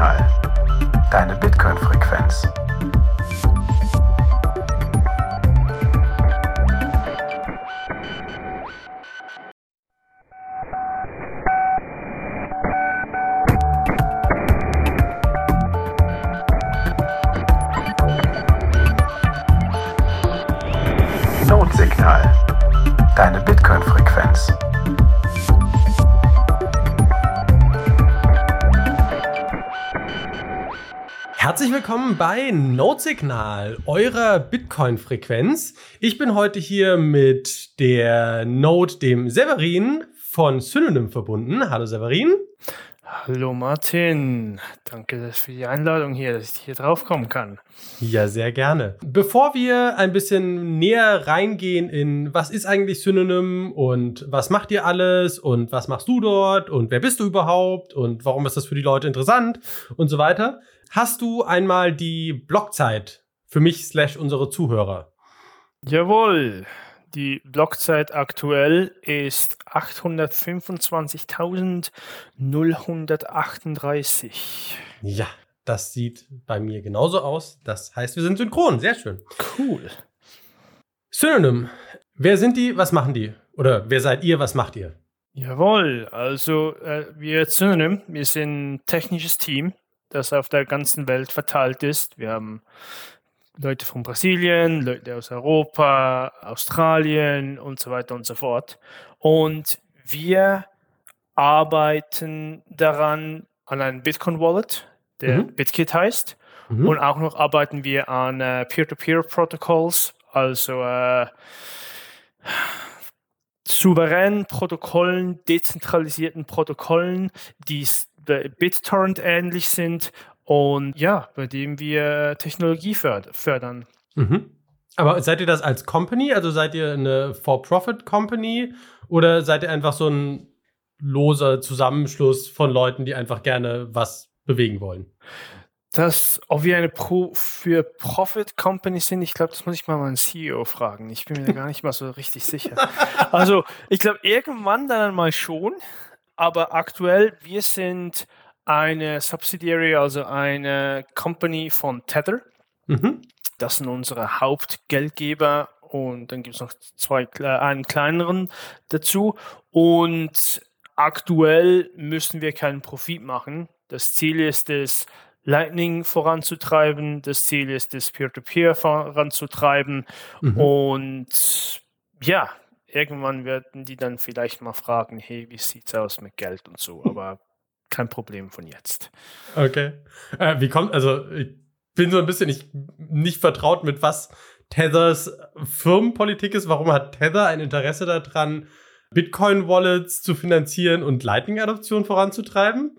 Notsignal. Deine Bitcoin-Frequenz. Willkommen bei Notsignal, eurer Bitcoin-Frequenz. Ich bin heute hier mit der Node, dem Severin von Synonym verbunden. Hallo Severin. Hallo Martin, danke für die Einladung hier, dass ich hier draufkommen kann. Ja, sehr gerne. Bevor wir ein bisschen näher reingehen in, was ist eigentlich Synonym und was macht ihr alles und was machst du dort und wer bist du überhaupt und warum ist das für die Leute interessant und so weiter, hast du einmal die Blockzeit für mich slash unsere Zuhörer. Jawohl, die Blockzeit aktuell ist 825.038. Ja, das sieht bei mir genauso aus. Das heißt, wir sind synchron. Sehr schön. Cool. Synonym. Wer sind die? Was machen die? Oder wer seid ihr? Was macht ihr? Jawohl, also äh, wir Synonym, wir sind ein technisches Team, das auf der ganzen Welt verteilt ist. Wir haben Leute von Brasilien, Leute aus Europa, Australien und so weiter und so fort. Und wir arbeiten daran an einem Bitcoin-Wallet, der Mhm. BitKit heißt. Mhm. Und auch noch arbeiten wir an äh, Peer-to-Peer-Protocolls, also äh, souveränen Protokollen, dezentralisierten Protokollen, die BitTorrent ähnlich sind und ja, bei dem wir Technologie förd fördern. Mhm. Aber seid ihr das als Company? Also seid ihr eine For-Profit-Company? Oder seid ihr einfach so ein loser Zusammenschluss von Leuten, die einfach gerne was bewegen wollen? Das, ob wir eine Pro für Profit Company sind, ich glaube, das muss ich mal meinen CEO fragen. Ich bin mir da gar nicht mal so richtig sicher. Also, ich glaube, irgendwann dann mal schon, aber aktuell, wir sind eine Subsidiary, also eine Company von Tether. Mhm. Das sind unsere Hauptgeldgeber und dann gibt es noch zwei, einen kleineren dazu. Und aktuell müssen wir keinen Profit machen. Das Ziel ist es, Lightning voranzutreiben. Das Ziel ist es, Peer-to-Peer voranzutreiben. Mhm. Und ja, irgendwann werden die dann vielleicht mal fragen, hey, wie sieht's aus mit Geld und so. Aber kein Problem von jetzt. Okay. Äh, wie kommt, also ich bin so ein bisschen nicht, nicht vertraut mit was Tethers Firmenpolitik ist. Warum hat Tether ein Interesse daran, Bitcoin-Wallets zu finanzieren und Lightning-Adoption voranzutreiben?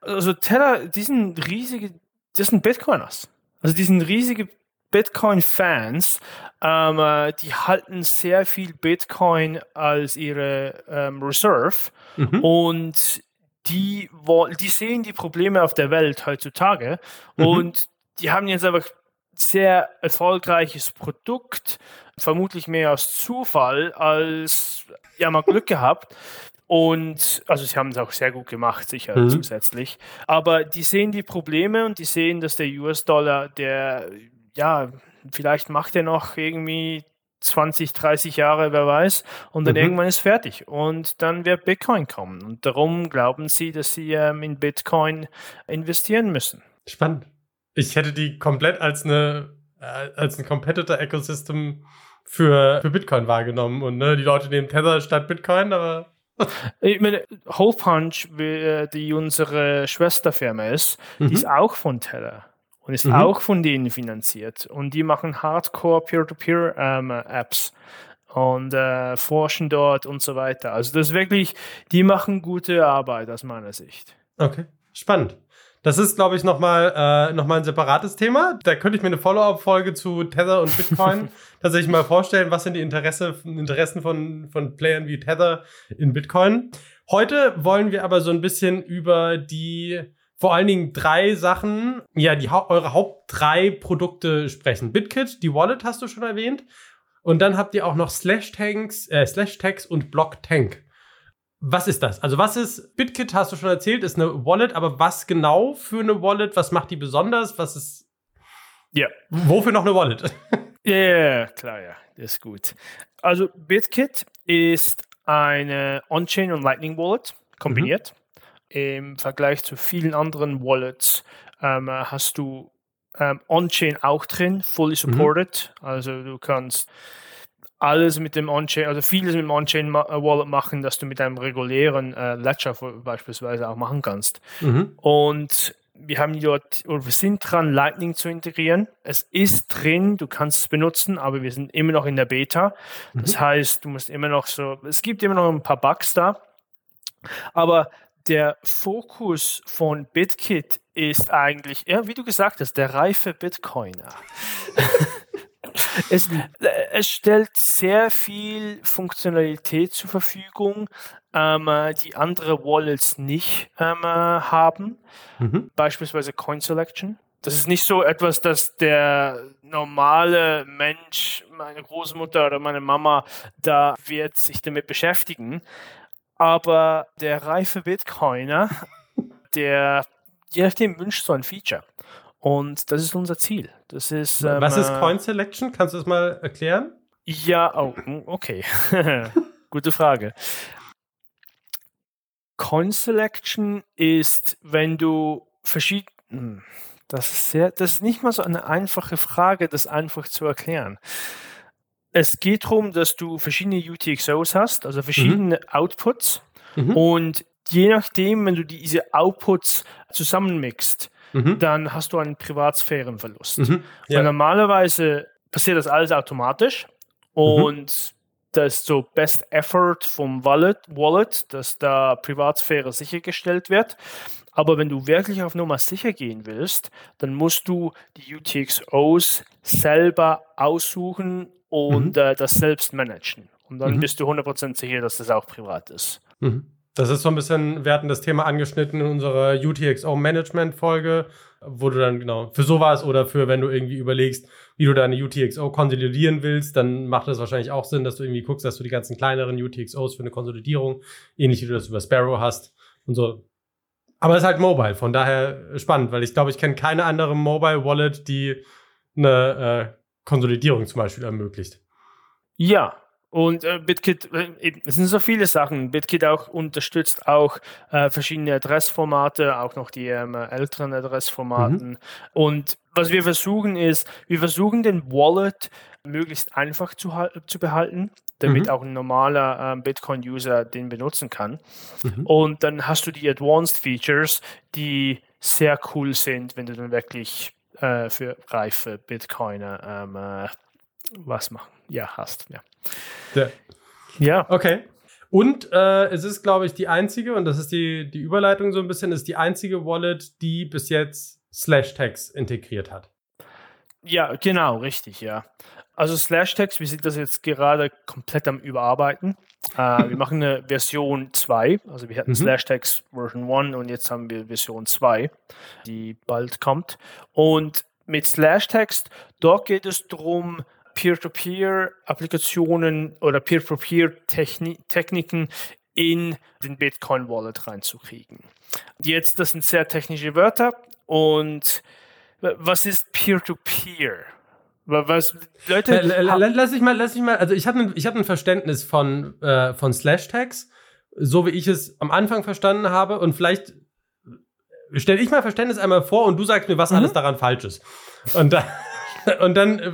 Also Tether, die sind riesige, das sind Bitcoiners. Also die sind riesige Bitcoin-Fans. Ähm, äh, die halten sehr viel Bitcoin als ihre ähm, Reserve Mhm. und die, die sehen die Probleme auf der Welt heutzutage Mhm. und die haben jetzt einfach sehr erfolgreiches Produkt, vermutlich mehr aus Zufall als ja mal Glück gehabt. Und also sie haben es auch sehr gut gemacht, sicher Mhm. zusätzlich. Aber die sehen die Probleme und die sehen, dass der US-Dollar, der ja, vielleicht macht er noch irgendwie 20, 30 Jahre, wer weiß, und dann Mhm. irgendwann ist fertig. Und dann wird Bitcoin kommen. Und darum glauben sie, dass sie ähm, in Bitcoin investieren müssen. Spannend. Ich hätte die komplett als eine äh, als ein Competitor-Ecosystem für, für Bitcoin wahrgenommen. Und ne, die Leute nehmen Tether statt Bitcoin, aber Ich meine, Hole Punch, äh, die unsere Schwesterfirma ist, Mhm. die ist auch von Tether und ist Mhm. auch von denen finanziert. Und die machen Hardcore Peer-to-Peer-Apps und äh, forschen dort und so weiter. Also das ist wirklich, die machen gute Arbeit aus meiner Sicht. Okay, spannend. Das ist, glaube ich, nochmal äh, noch mal ein separates Thema. Da könnte ich mir eine Follow-up-Folge zu Tether und Bitcoin tatsächlich mal vorstellen. Was sind die Interesse, Interessen von, von Playern wie Tether in Bitcoin? Heute wollen wir aber so ein bisschen über die vor allen Dingen drei Sachen, ja, die eure Haupt drei Produkte sprechen. BitKit, die Wallet hast du schon erwähnt. Und dann habt ihr auch noch Slash Tanks, äh, Slash Tags und Block Tank. was ist das? Also was ist, BitKit hast du schon erzählt, ist eine Wallet, aber was genau für eine Wallet? Was macht die besonders? Was ist, Ja. wofür noch eine Wallet? Ja, ja, klar, ja, das ist gut. Also BitKit ist eine On-Chain und Lightning Wallet kombiniert. Im Vergleich zu vielen anderen Wallets ähm, hast du ähm, On-Chain auch drin, fully supported. Also du kannst alles mit dem On-Chain, also vieles mit dem On-Chain ma- äh, Wallet machen, dass du mit einem regulären äh, Ledger beispielsweise auch machen kannst. Mhm. Und wir haben dort, oder wir sind dran, Lightning zu integrieren. Es ist drin, du kannst es benutzen, aber wir sind immer noch in der Beta. Das heißt, du musst immer noch so, es gibt immer noch ein paar Bugs da. Aber der Fokus von BitKit ist eigentlich, ja, wie du gesagt hast, der reife Bitcoiner. es, es stellt sehr viel Funktionalität zur Verfügung, ähm, äh, die andere Wallets nicht ähm, äh, haben. Mhm. Beispielsweise Coin Selection. Das ist nicht so etwas, das der normale Mensch, meine Großmutter oder meine Mama, da wird sich damit beschäftigen. Aber der reife Bitcoiner, der je nachdem wünscht so ein Feature. Und das ist unser Ziel. Das ist, ähm, was ist Coin Selection? Kannst du das mal erklären? ja, oh, mm, okay. Gute Frage. Coin Selection ist, wenn du verschiedene. Das ist, sehr, das ist nicht mal so eine einfache Frage, das einfach zu erklären. Es geht darum, dass du verschiedene UTXOs hast, also verschiedene Outputs. Mhm. Und je nachdem, wenn du diese Outputs zusammenmixt, Mhm. dann hast du einen Privatsphärenverlust. Mhm. Und Ja. normalerweise passiert das alles automatisch und das ist so Best Effort vom Wallet, Wallet, dass da Privatsphäre sichergestellt wird. Aber wenn du wirklich auf Nummer sicher gehen willst, dann musst du die UTXOs selber aussuchen und äh, das selbst managen. Und dann Mhm. bist du 100% sicher, dass das auch privat ist. Mhm. Das ist so ein bisschen, wir hatten das Thema angeschnitten in unserer UTXO-Management-Folge, wo du dann genau für sowas oder für, wenn du irgendwie überlegst, wie du deine UTXO konsolidieren willst, dann macht das wahrscheinlich auch Sinn, dass du irgendwie guckst, dass du die ganzen kleineren UTXOs für eine Konsolidierung, ähnlich wie du das über Sparrow hast und so. Aber es ist halt Mobile, von daher spannend, weil ich glaube, ich kenne keine andere Mobile-Wallet, die eine äh, Konsolidierung zum Beispiel ermöglicht. Ja, und äh, BitKit, äh, es sind so viele Sachen. BitKit auch unterstützt auch äh, verschiedene Adressformate, auch noch die ähm, älteren Adressformaten. Und was wir versuchen ist, wir versuchen den Wallet möglichst einfach zu, zu behalten, damit Mhm. auch ein normaler ähm, Bitcoin-User den benutzen kann. Mhm. Und dann hast du die Advanced Features, die sehr cool sind, wenn du dann wirklich äh, für reife Bitcoiner ähm, äh, was machen. Ja, hast. Ja. Ja. Ja, Okay. Und äh, es ist, glaube ich, die einzige, und das ist die, die Überleitung so ein bisschen, ist die einzige Wallet, die bis jetzt Slash-Tags integriert hat. ja, genau, richtig, ja. Also Slash-Text, wir sind das jetzt gerade komplett am Überarbeiten. Äh, wir machen eine Version 2, also wir hatten Mhm. Slash-Text Version 1 und jetzt haben wir Version 2, die bald kommt. Und mit Slash-Text, dort geht es darum, Peer-to-Peer-Applikationen oder Peer-to-Peer-Techniken in den Bitcoin-Wallet reinzukriegen. Jetzt, das sind sehr technische Wörter und was ist Peer-to-Peer? Wa- Was, Leute, l- Lass ich mal, lass ich mal, also ich habe ein, ich hab ein Verständnis von, äh, von Slash-Tags, so wie ich es am Anfang verstanden habe, und vielleicht stelle ich mal Verständnis einmal vor und du sagst mir, was Mhm. alles daran falsch ist. Und dann, und dann äh,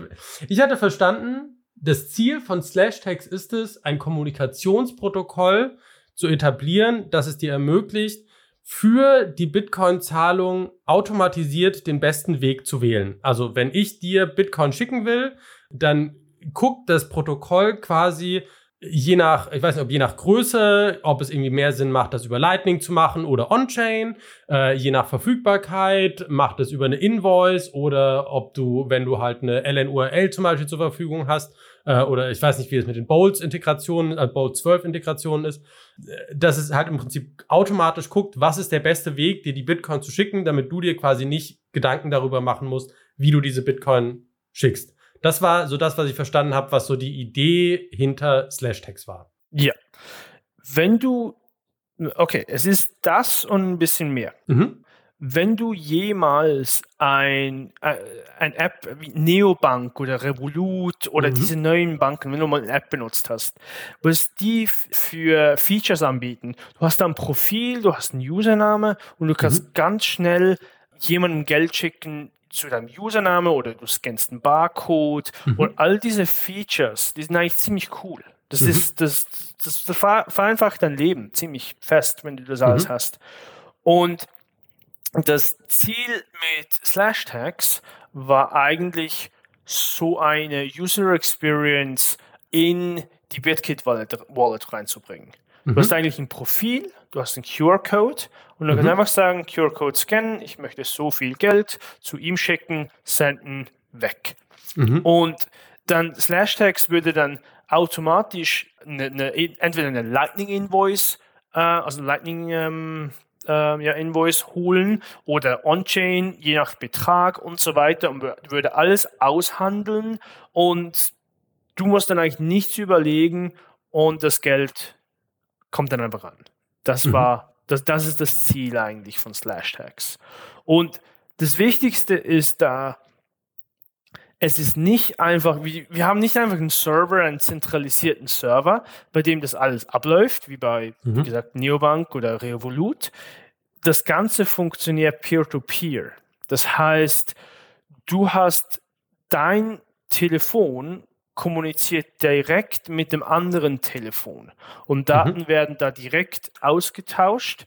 ich hatte verstanden, das Ziel von Slash-Tags ist es, ein Kommunikationsprotokoll zu etablieren, das es dir ermöglicht, für die Bitcoin-Zahlung automatisiert den besten Weg zu wählen. Also wenn ich dir Bitcoin schicken will, dann guckt das Protokoll quasi je nach, ich weiß nicht, ob je nach Größe, ob es irgendwie mehr Sinn macht, das über Lightning zu machen oder On-Chain, äh, je nach Verfügbarkeit, macht es über eine Invoice oder ob du, wenn du halt eine LNURL zum Beispiel zur Verfügung hast, äh, oder ich weiß nicht, wie es mit den Bolts-Integrationen, äh, Bolt 12-Integrationen ist, äh, dass es halt im Prinzip automatisch guckt, was ist der beste Weg, dir die Bitcoin zu schicken, damit du dir quasi nicht Gedanken darüber machen musst, wie du diese Bitcoin schickst. Das war so das, was ich verstanden habe, was so die Idee hinter Slash-Tags war. Ja. Wenn du Okay, es ist das und ein bisschen mehr. Mhm. Wenn du jemals ein, äh, ein App wie Neobank oder Revolut oder Mhm. diese neuen Banken, wenn du mal eine App benutzt hast, was die für Features anbieten, du hast da ein Profil, du hast einen Username und du kannst ganz schnell jemandem Geld schicken zu deinem Username oder du scannst einen Barcode und all diese Features, die sind eigentlich ziemlich cool. Das ist, das, das, das ver- vereinfacht dein Leben ziemlich fest, wenn du das alles hast. Und das Ziel mit Slash Tags war eigentlich so eine User Experience in die BitKit Wallet, Wallet reinzubringen. Du hast eigentlich ein Profil, du hast einen QR-Code und du kannst einfach sagen, QR-Code scannen, ich möchte so viel Geld zu ihm schicken, senden, weg. Und dann Slash Tags würde dann automatisch eine, eine, entweder eine Lightning Invoice, äh, also Lightning ähm, ähm, ja, Invoice holen oder On-Chain, je nach Betrag und so weiter und wür- würde alles aushandeln und du musst dann eigentlich nichts überlegen und das Geld kommt dann einfach an. Das war, das, das ist das Ziel eigentlich von Slash Tags. Und das Wichtigste ist da, es ist nicht einfach, wir, wir haben nicht einfach einen Server, einen zentralisierten Server, bei dem das alles abläuft, wie bei, wie gesagt, Neobank oder Revolut. Das Ganze funktioniert peer-to-peer. Das heißt, du hast dein Telefon kommuniziert direkt mit dem anderen Telefon und Daten werden da direkt ausgetauscht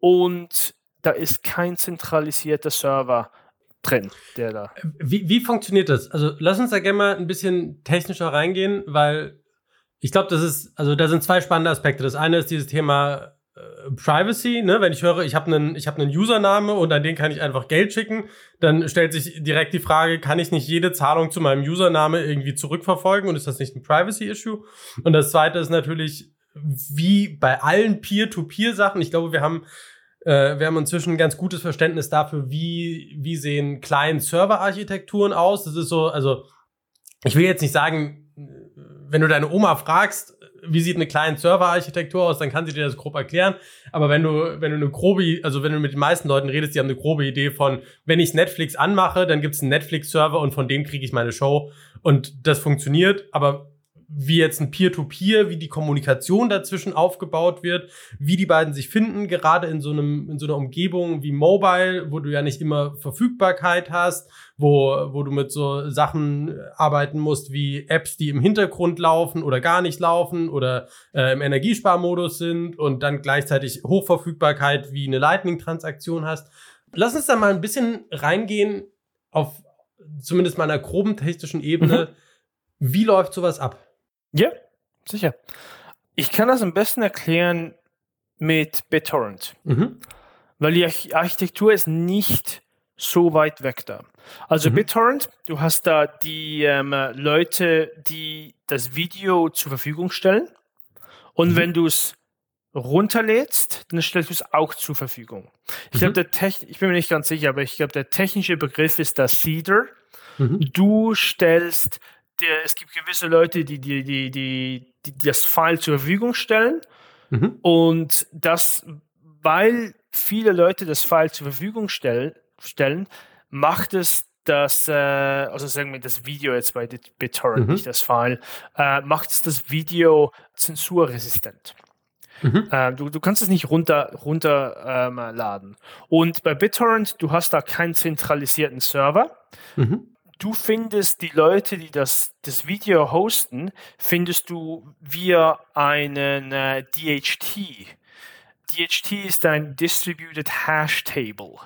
und da ist kein zentralisierter Server drin, der da. Wie, wie funktioniert das? Also lass uns da gerne mal ein bisschen technischer reingehen, weil ich glaube, das ist, also da sind zwei spannende Aspekte. Das eine ist dieses Thema äh, Privacy, ne? Wenn ich höre, ich habe einen, ich habe einen Username und an den kann ich einfach Geld schicken, dann stellt sich direkt die Frage, kann ich nicht jede Zahlung zu meinem Username irgendwie zurückverfolgen und ist das nicht ein Privacy-Issue? Und das zweite ist natürlich, wie bei allen Peer-to-Peer-Sachen, ich glaube, wir haben wir haben inzwischen ein ganz gutes Verständnis dafür, wie, wie sehen Client-Server-Architekturen aus. Das ist so, also ich will jetzt nicht sagen, wenn du deine Oma fragst, wie sieht eine Client-Server-Architektur aus, dann kann sie dir das grob erklären. Aber wenn du, wenn du eine grobe, also wenn du mit den meisten Leuten redest, die haben eine grobe Idee von, wenn ich Netflix anmache, dann gibt es einen Netflix-Server und von dem kriege ich meine Show. Und das funktioniert, aber wie jetzt ein Peer-to-Peer, wie die Kommunikation dazwischen aufgebaut wird, wie die beiden sich finden, gerade in so einem, in so einer Umgebung wie Mobile, wo du ja nicht immer Verfügbarkeit hast, wo, wo du mit so Sachen arbeiten musst wie Apps, die im Hintergrund laufen oder gar nicht laufen oder äh, im Energiesparmodus sind und dann gleichzeitig Hochverfügbarkeit wie eine Lightning-Transaktion hast. Lass uns da mal ein bisschen reingehen auf zumindest mal einer groben technischen Ebene. Wie läuft sowas ab? Ja, sicher. Ich kann das am besten erklären mit BitTorrent, Mhm. weil die Arch- Architektur ist nicht so weit weg da. Also Mhm. BitTorrent, du hast da die ähm, Leute, die das Video zur Verfügung stellen. Und Mhm. wenn du es runterlädst, dann stellst du es auch zur Verfügung. Ich Mhm. glaube, der Tech, ich bin mir nicht ganz sicher, aber ich glaube, der technische Begriff ist das Seeder. Mhm. Du stellst, der, es gibt gewisse Leute, die, die, die, die, die das File zur Verfügung stellen. Mhm. Und das, weil viele Leute das File zur Verfügung stell, stellen, macht es das, äh, also sagen wir das Video jetzt bei Bit- BitTorrent, Mhm. nicht das File, äh, macht es das Video zensurresistent. Mhm. Äh, du, du kannst es nicht runter, runter ähm. Und bei BitTorrent, du hast da keinen zentralisierten Server. Mhm. Du findest die Leute, die das, das Video hosten, findest du via einen äh, DHT. DHT ist ein Distributed Hash Table.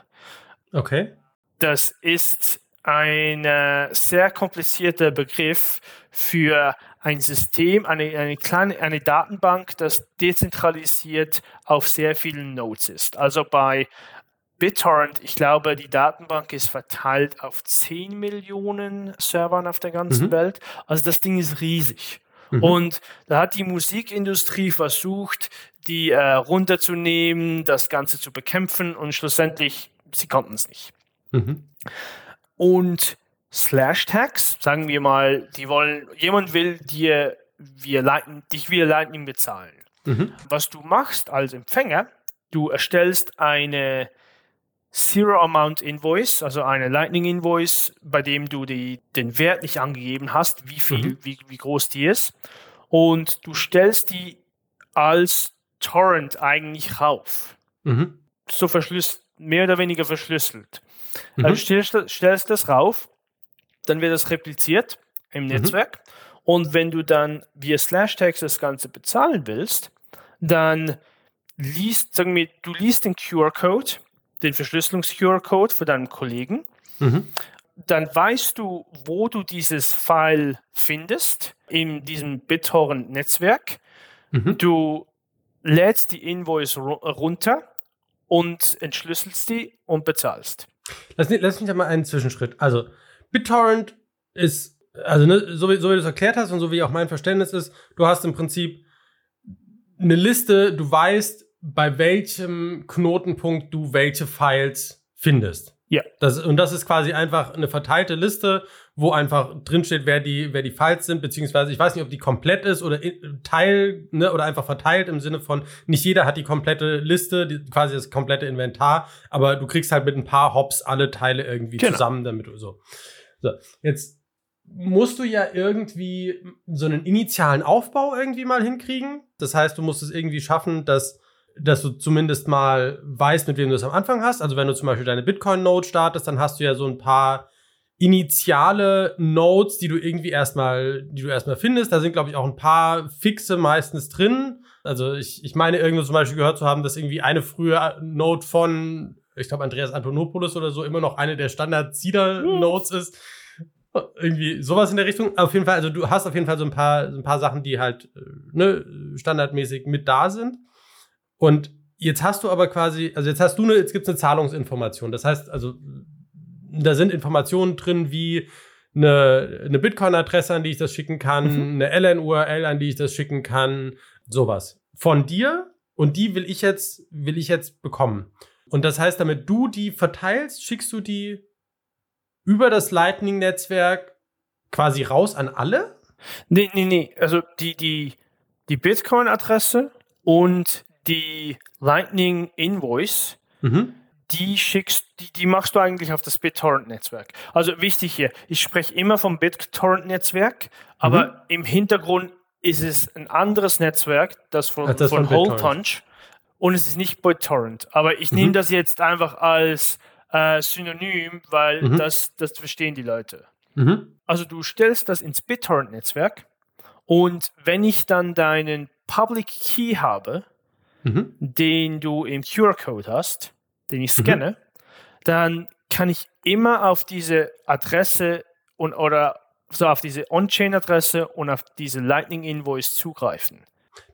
Okay. Das ist ein äh, sehr komplizierter Begriff für ein System, eine, eine kleine eine Datenbank, das dezentralisiert auf sehr vielen Nodes ist. Also bei BitTorrent, ich glaube, die Datenbank ist verteilt auf 10 Millionen Servern auf der ganzen Mhm. Welt. Also das Ding ist riesig. Mhm. Und da hat die Musikindustrie versucht, die äh, runterzunehmen, das Ganze zu bekämpfen und schlussendlich, sie konnten es nicht. Mhm. Und Slash Tags, sagen wir mal, die wollen, jemand will dir via Lightning, dich via Lightning bezahlen. Mhm. Was du machst als Empfänger, du erstellst eine Zero Amount Invoice, also eine Lightning Invoice, bei dem du die, den Wert nicht angegeben hast, wie viel, Mhm. wie, wie groß die ist. Und du stellst die als Torrent eigentlich rauf. Mhm. So verschlüsselt, mehr oder weniger verschlüsselt. Mhm. Also stellst, du- stellst das rauf, dann wird das repliziert im Netzwerk. Und wenn du dann via Slash-Text das Ganze bezahlen willst, dann liest, sagen wir, du liest den QR-Code, den Verschlüsselungs-QR-Code für deinen Kollegen, Mhm. dann weißt du, wo du dieses File findest in diesem BitTorrent-Netzwerk. Mhm. Du lädst die Invoice ru runter und entschlüsselst die und bezahlst. Lass, lass mich da mal einen Zwischenschritt. Also, BitTorrent ist, also ne, so, wie, so wie du es erklärt hast und so wie auch mein Verständnis ist, du hast im Prinzip eine Liste, du weißt, bei welchem Knotenpunkt du welche Files findest. Ja. Das, und das ist quasi einfach eine verteilte Liste, wo einfach drinsteht, wer die, wer die Files sind, beziehungsweise ich weiß nicht, ob die komplett ist oder Teil, ne, oder einfach verteilt im Sinne von, nicht jeder hat die komplette Liste, die, quasi das komplette Inventar, aber du kriegst halt mit ein paar Hops alle Teile irgendwie Genau. zusammen, damit du so. So, jetzt musst du ja irgendwie so einen initialen Aufbau irgendwie mal hinkriegen. Das heißt, du musst es irgendwie schaffen, dass dass du zumindest mal weißt, mit wem du es am Anfang hast. Also wenn du zum Beispiel deine Bitcoin-Node startest, dann hast du ja so ein paar initiale Nodes, die du irgendwie erstmal, die du erstmal findest. Da sind, glaube ich, auch ein paar fixe meistens drin. Also ich, ich meine, irgendwo zum Beispiel gehört zu haben, dass irgendwie eine frühe Node von, ich glaube, Andreas Antonopoulos oder so immer noch eine der Standard-Seeder-Nodes ist. Irgendwie sowas in der Richtung. Auf jeden Fall, also du hast auf jeden Fall so ein paar, so ein paar Sachen, die halt äh, ne, standardmäßig mit da sind. Und jetzt hast du aber quasi, also jetzt hast du eine, jetzt gibt es eine Zahlungsinformation. Das heißt, also da sind Informationen drin wie eine, eine Bitcoin-Adresse, an die ich das schicken kann, Mhm. eine LN-URL, an die ich das schicken kann, sowas. Von dir und die will ich jetzt, will ich jetzt bekommen. Und das heißt, damit du die verteilst, schickst du die über das Lightning-Netzwerk quasi raus an alle? Nee, nee, nee. Also die, die, die Bitcoin-Adresse und die Lightning Invoice, Mhm. die schickst, die, die machst du eigentlich auf das BitTorrent-Netzwerk. Also wichtig hier, ich spreche immer vom BitTorrent-Netzwerk, aber Mhm. im Hintergrund ist es ein anderes Netzwerk, das von, Ach, das von von Hole. Punch und es ist nicht BitTorrent. Aber ich Mhm. nehme das jetzt einfach als äh, Synonym, weil Mhm. das, das verstehen die Leute. Mhm. Also du stellst das ins BitTorrent-Netzwerk und wenn ich dann deinen Public Key habe, Mhm. den du im QR-Code hast, den ich Mhm. scanne, dann kann ich immer auf diese Adresse und oder so auf diese On-Chain-Adresse und auf diese Lightning Invoice zugreifen.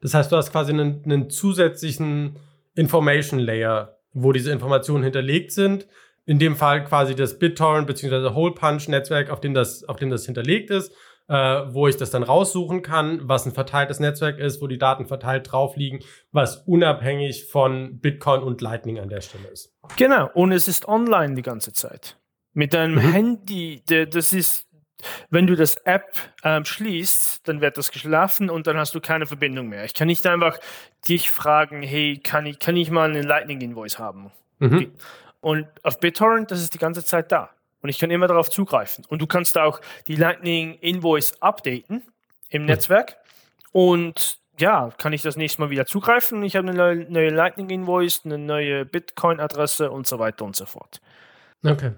Das heißt, du hast quasi einen, einen zusätzlichen Information Layer, wo diese Informationen hinterlegt sind. In dem Fall quasi das BitTorrent bzw. Hole Punch Netzwerk, auf dem das, auf dem das hinterlegt ist, äh, wo ich das dann raussuchen kann, was ein verteiltes Netzwerk ist, wo die Daten verteilt drauf liegen, was unabhängig von Bitcoin und Lightning an der Stelle ist. Genau, und es ist online die ganze Zeit. Mit deinem Mhm. Handy, der, das ist, wenn du das App ähm, schließt, dann wird das geschlafen und dann hast du keine Verbindung mehr. Ich kann nicht einfach dich fragen, hey, kann ich, kann ich mal einen Lightning Invoice haben? Mhm. Und auf BitTorrent, das ist die ganze Zeit da. Und ich kann immer darauf zugreifen. Und du kannst auch die Lightning Invoice updaten im Netzwerk. Und ja, kann ich das nächste Mal wieder zugreifen. Ich habe eine neue, Lightning Invoice, eine neue Bitcoin-Adresse und so weiter und so fort. Okay.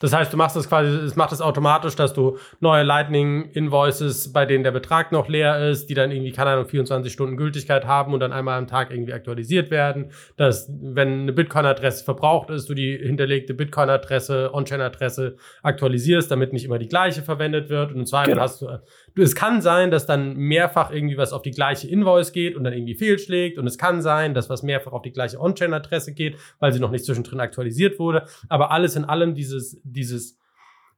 Das heißt, du machst das quasi, es macht es automatisch, dass du neue Lightning-Invoices, bei denen der Betrag noch leer ist, die dann irgendwie, keine Ahnung, 24 Stunden Gültigkeit haben und dann einmal am Tag irgendwie aktualisiert werden. Dass, wenn eine Bitcoin-Adresse verbraucht ist, du die hinterlegte Bitcoin-Adresse, On-Chain-Adresse aktualisierst, damit nicht immer die gleiche verwendet wird. Und im Zweifel Genau. hast du, es kann sein, dass dann mehrfach irgendwie was auf die gleiche Invoice geht und dann irgendwie fehlschlägt. Und es kann sein, dass was mehrfach auf die gleiche On-Chain-Adresse geht, weil sie noch nicht zwischendrin aktualisiert wurde. Aber alles in allem dieses, dieses,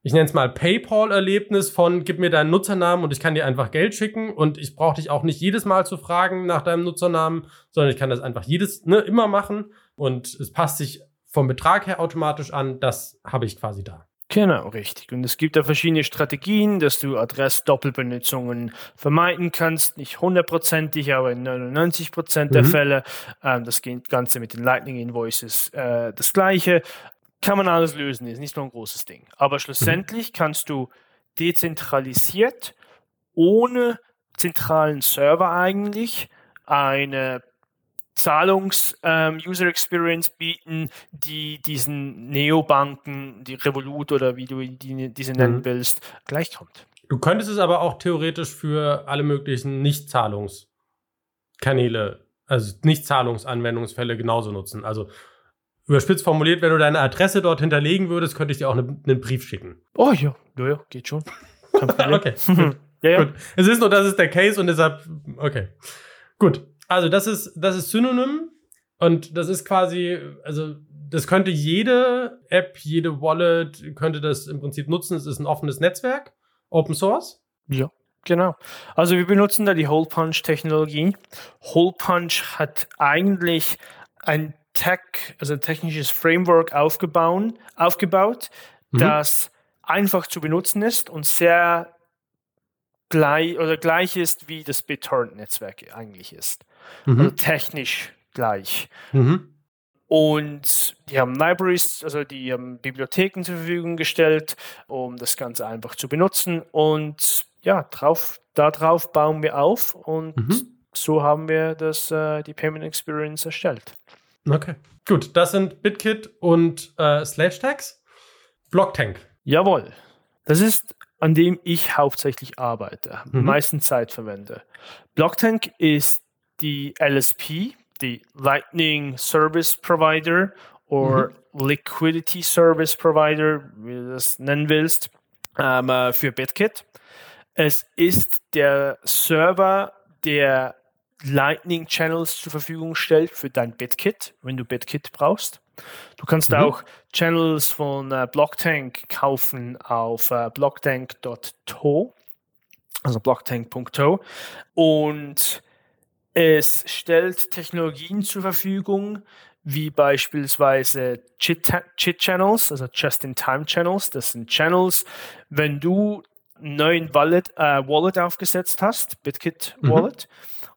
ich nenne es mal PayPal-Erlebnis von gib mir deinen Nutzernamen und ich kann dir einfach Geld schicken und ich brauche dich auch nicht jedes Mal zu fragen nach deinem Nutzernamen, sondern ich kann das einfach jedes, ne, immer machen und es passt sich vom Betrag her automatisch an, das habe ich quasi da. Genau, richtig. Und es gibt da verschiedene Strategien, dass du Adressdoppelbenutzungen vermeiden kannst. Nicht hundertprozentig, aber in 99 Prozent der Mhm. Fälle. Ähm, das Ganze mit den Lightning Invoices äh, das gleiche. Kann man alles lösen, ist nicht so ein großes Ding. Aber schlussendlich kannst du dezentralisiert, ohne zentralen Server eigentlich, eine Zahlungs-User-Experience bieten, die diesen Neobanken, die Revolut oder wie du die, diese nennen Mhm. willst, gleichkommt. Du könntest es aber auch theoretisch für alle möglichen Nicht-Zahlungskanäle, also Nicht-Zahlungsanwendungsfälle genauso nutzen. Also überspitzt formuliert, wenn du deine Adresse dort hinterlegen würdest, könnte ich dir auch ne- einen Brief schicken. Oh ja, ja, ja geht schon. Okay, ja, ja. Gut. Es ist nur, das ist der Case und deshalb, okay. Gut. Also, das ist, das ist Synonym und das ist quasi, also, das könnte jede App, jede Wallet, könnte das im Prinzip nutzen. Es ist ein offenes Netzwerk, Open Source. Ja, genau. Also wir benutzen da die Hole Punch Technologie. Hole Punch hat eigentlich ein Tech, also ein technisches Framework aufgebaut, aufgebaut Mhm. das einfach zu benutzen ist und sehr gleich oder gleich ist, wie das BitTorrent-Netzwerk eigentlich ist. Also Mhm. technisch gleich. Mhm. Und die haben Libraries, also die haben Bibliotheken zur Verfügung gestellt, um das Ganze einfach zu benutzen. Und ja, drauf, darauf bauen wir auf und Mhm. so haben wir das, äh, die Payment Experience erstellt. Okay. Gut, das sind BitKit und äh, Slashtags. Blocktank. Jawohl. Das ist, an dem ich hauptsächlich arbeite, Mhm. meisten Zeit verwende. Blocktank ist die LSP, die Lightning Service Provider oder Liquidity Service Provider, wie du das nennen willst, ähm, äh, für BitKit. Es ist der Server, der Lightning Channels zur Verfügung stellt für dein BitKit, wenn du BitKit brauchst. Du kannst Mhm. auch Channels von äh, Blocktank kaufen auf äh, blocktank.to, also blocktank.to. Und es stellt Technologien zur Verfügung, wie beispielsweise Chit-Channels, also Just-in-Time-Channels. Das sind Channels, wenn du einen neuen Wallet, äh, Wallet aufgesetzt hast, BitKit Mhm. Wallet,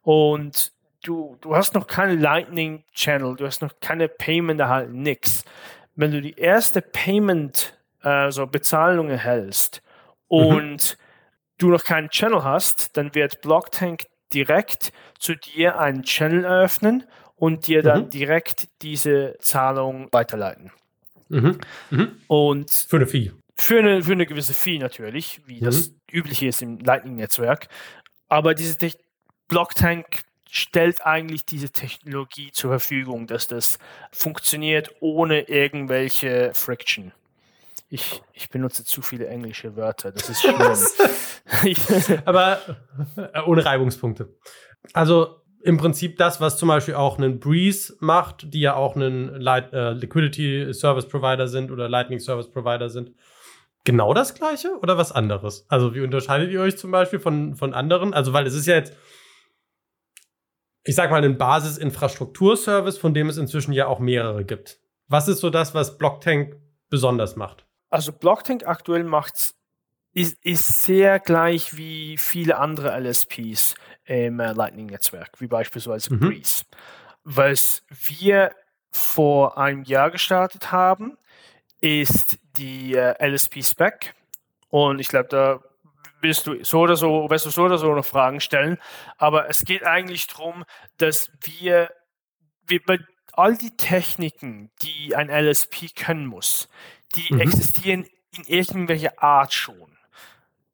und du, du hast noch keine Lightning Channel, du hast noch keine Payment erhalten, nix. Wenn du die erste Payment, also Bezahlung erhältst und du noch keinen Channel hast, dann wird Blocktank direkt zu dir einen Channel eröffnen und dir dann Mhm. direkt diese Zahlung weiterleiten. Mhm. Mhm. Und Für eine Fee. für eine, für eine gewisse Fee natürlich, wie das üblich ist im Lightning-Netzwerk. Aber diese Blocktank stellt eigentlich diese Technologie zur Verfügung, dass das funktioniert ohne irgendwelche Friction. Ich, ich benutze zu viele englische Wörter, das ist schlimm. Aber äh, ohne Reibungspunkte. Also im Prinzip das, was zum Beispiel auch einen Breeze macht, die ja auch einen Light, äh, Liquidity Service Provider sind oder Lightning Service Provider sind. Genau das gleiche oder was anderes? Also wie unterscheidet ihr euch zum Beispiel von, von anderen? Also weil es ist ja jetzt, ich sag mal, ein Basis-Infrastrukturservice, von dem es inzwischen ja auch mehrere gibt. Was ist so das, was Blocktank besonders macht? Also Blocktank aktuell macht's ist, ist sehr gleich wie viele andere LSPs im äh, Lightning-Netzwerk, wie beispielsweise Mhm. Breeze. Was wir vor einem Jahr gestartet haben, ist die äh, LSP-Spec. Und ich glaube, da willst du so oder so, wirst du so oder so noch Fragen stellen. Aber es geht eigentlich darum, dass wir, wir all die Techniken, die ein LSP können muss, die Mhm. existieren in irgendwelcher Art schon.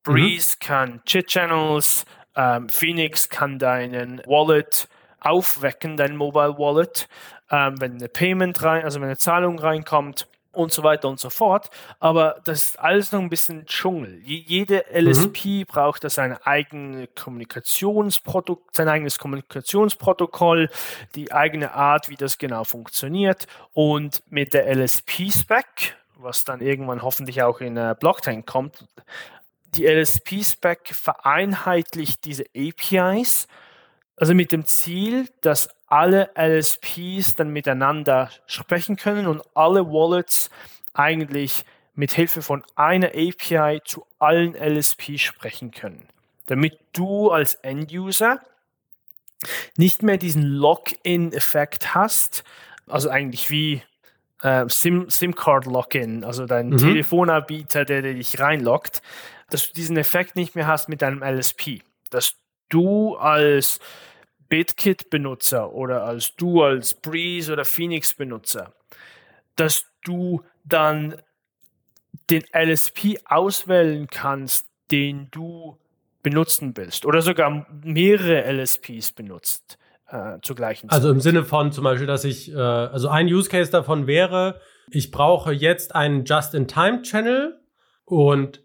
Breeze kann Chit-Channels, ähm, Phoenix kann deinen Wallet aufwecken, dein Mobile Wallet, ähm, wenn eine Payment rein, also wenn eine Zahlung reinkommt und so weiter und so fort. Aber das ist alles noch ein bisschen Dschungel. Je- Jede LSP braucht da seine eigene Kommunikationsprodukt, sein eigenes Kommunikationsprotokoll, die eigene Art, wie das genau funktioniert. Und mit der LSP-Spec, was dann irgendwann hoffentlich auch in äh, Blockchain kommt, die LSP-Spec vereinheitlicht diese APIs, also mit dem Ziel, dass alle LSPs dann miteinander sprechen können und alle Wallets eigentlich mit Hilfe von einer API zu allen LSP sprechen können, damit du als End-User nicht mehr diesen Login-Effekt hast, also eigentlich wie äh, SIM, SIM-Card-Login, also dein mhm. Telefonanbieter, der, der dich reinloggt, dass du diesen Effekt nicht mehr hast mit deinem LSP, dass du als BitKit-Benutzer oder als du als Breeze oder Phoenix-Benutzer, dass du dann den LSP auswählen kannst, den du benutzen willst oder sogar mehrere LSPs benutzt äh, zur gleichen Zeit. Also im Sinne von zum Beispiel, dass ich, äh, also ein Use Case davon wäre, ich brauche jetzt einen Just-in-Time-Channel und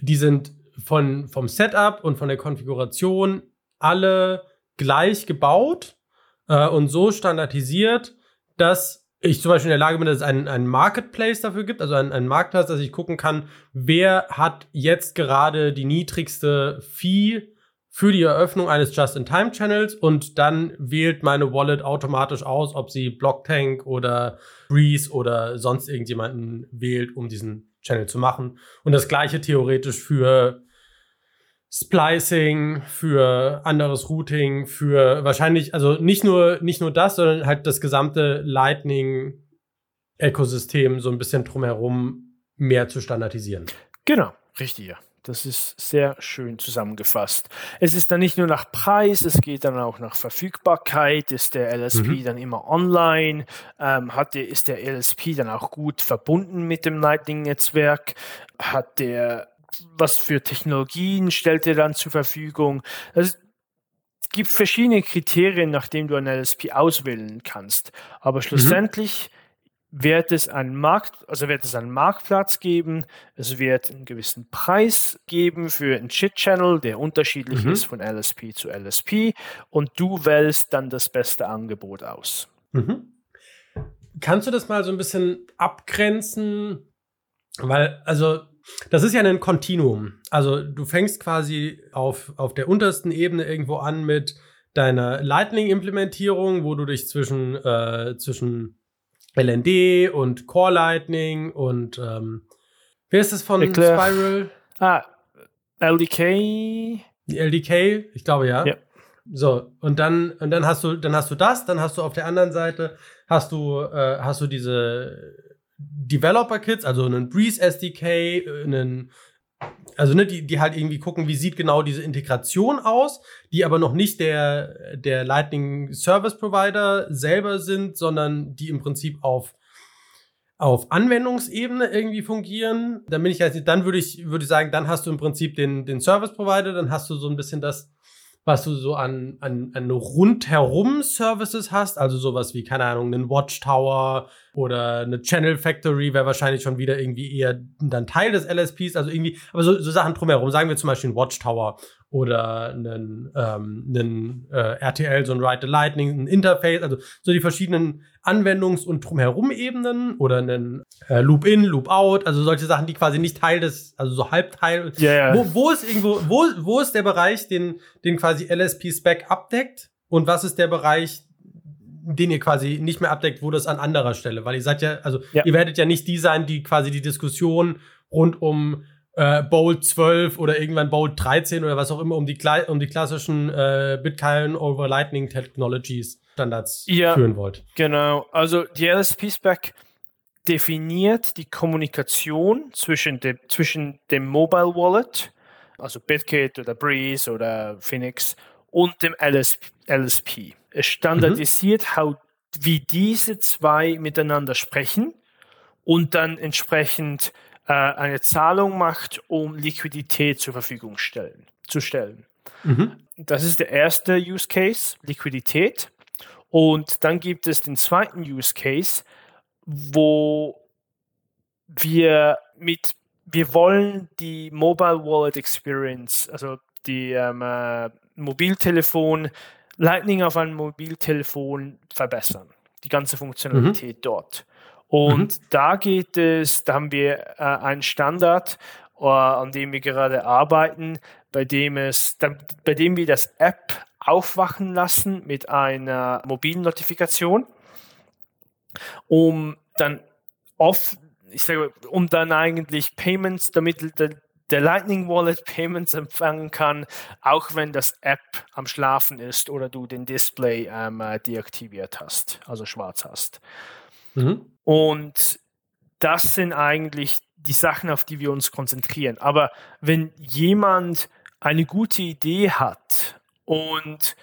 die sind von, vom Setup und von der Konfiguration alle gleich gebaut äh, und so standardisiert, dass ich zum Beispiel in der Lage bin, dass es einen, einen Marketplace dafür gibt, also einen, einen Marktplatz, dass ich gucken kann, wer hat jetzt gerade die niedrigste Fee für die Eröffnung eines Just-in-Time-Channels und dann wählt meine Wallet automatisch aus, ob sie Blocktank oder Breeze oder sonst irgendjemanden wählt, um diesen Channel zu machen. Und das gleiche theoretisch für Splicing, für anderes Routing, für wahrscheinlich, also nicht nur, nicht nur das, sondern halt das gesamte Lightning-Ökosystem so ein bisschen drumherum mehr zu standardisieren. Genau, richtig, ja. Das ist sehr schön zusammengefasst. Es ist dann nicht nur nach Preis, es geht dann auch nach Verfügbarkeit. Ist der LSP mhm. dann immer online? Ähm, hat der, ist der LSP dann auch gut verbunden mit dem Lightning-Netzwerk? Hat der was für Technologien stellt er dann zur Verfügung? Also, es gibt verschiedene Kriterien, nach denen du ein LSP auswählen kannst. Aber schlussendlich mhm. wird es einen Markt, also wird es einen Marktplatz geben. Es wird einen gewissen Preis geben für einen Chit-Channel, der unterschiedlich mhm. ist von LSP zu LSP. Und du wählst dann das beste Angebot aus. Mhm. Kannst du das mal so ein bisschen abgrenzen? Weil, also das ist ja ein Kontinuum. Also du fängst quasi auf, auf der untersten Ebene irgendwo an mit deiner Lightning-Implementierung, wo du dich zwischen, äh, zwischen LND und Core Lightning und ähm, wer ist das von Eclair. Spiral? Ah, LDK. Die LDK, ich glaube ja. ja. So, und dann, und dann hast du, dann hast du das, dann hast du auf der anderen Seite, hast du, äh, hast du diese Developer-Kits, also einen Breeze SDK, einen also ne, die, die halt irgendwie gucken, wie sieht genau diese Integration aus, die aber noch nicht der, der Lightning Service Provider selber sind, sondern die im Prinzip auf, auf Anwendungsebene irgendwie fungieren. Dann bin ich halt, dann würde ich, würde ich sagen, dann hast du im Prinzip den, den Service Provider, dann hast du so ein bisschen das, was du so an, an, an rundherum Services hast, also sowas wie, keine Ahnung, einen Watchtower oder eine Channel Factory wäre wahrscheinlich schon wieder irgendwie eher dann Teil des LSPs, also irgendwie, aber so, so Sachen drumherum, sagen wir zum Beispiel ein Watchtower oder einen, ähm, einen äh, RTL, so ein Ride the Lightning, ein Interface, also so die verschiedenen Anwendungs- und Drumherum-Ebenen oder einen äh, Loop-In, Loop-Out, also solche Sachen, die quasi nicht Teil des, also so Halbteil. Yeah. Wo, wo ist irgendwo, wo, wo ist der Bereich, den, den quasi LSP-Spec abdeckt? Und was ist der Bereich, den ihr quasi nicht mehr abdeckt, wo das an anderer Stelle? Weil ihr seid ja, also ja. ihr werdet ja nicht die sein, die quasi die Diskussion rund um äh, Bolt 12 oder irgendwann Bolt 13 oder was auch immer um die, um die klassischen äh, Bitcoin over Lightning Technologies Standards ja, führen wollt. Genau, also die LSP-Spec definiert die Kommunikation zwischen dem, zwischen dem Mobile Wallet, also Bitkit oder Breeze oder Phoenix und dem LSP. LSP. Es standardisiert, mhm. how, wie diese zwei miteinander sprechen und dann entsprechend äh, eine Zahlung macht, um Liquidität zur Verfügung stellen, zu stellen. Mhm. Das ist der erste Use Case, Liquidität. Und dann gibt es den zweiten Use Case, wo wir mit, wir wollen die Mobile Wallet Experience, also die ähm, äh, Mobiltelefon, Lightning auf einem Mobiltelefon verbessern. Die ganze Funktionalität mhm. dort. Und mhm. da geht es, da haben wir äh, einen Standard, uh, an dem wir gerade arbeiten, bei dem es, da, bei dem wir das App aufwachen lassen mit einer mobilen Notifikation, um dann oft ich sage, um dann eigentlich Payments, damit der, der Lightning Wallet Payments empfangen kann, auch wenn das App am Schlafen ist oder du den Display ähm, äh, deaktiviert hast, also schwarz hast. Mhm. Und das sind eigentlich die Sachen, auf die wir uns konzentrieren. Aber wenn jemand eine gute Idee hat und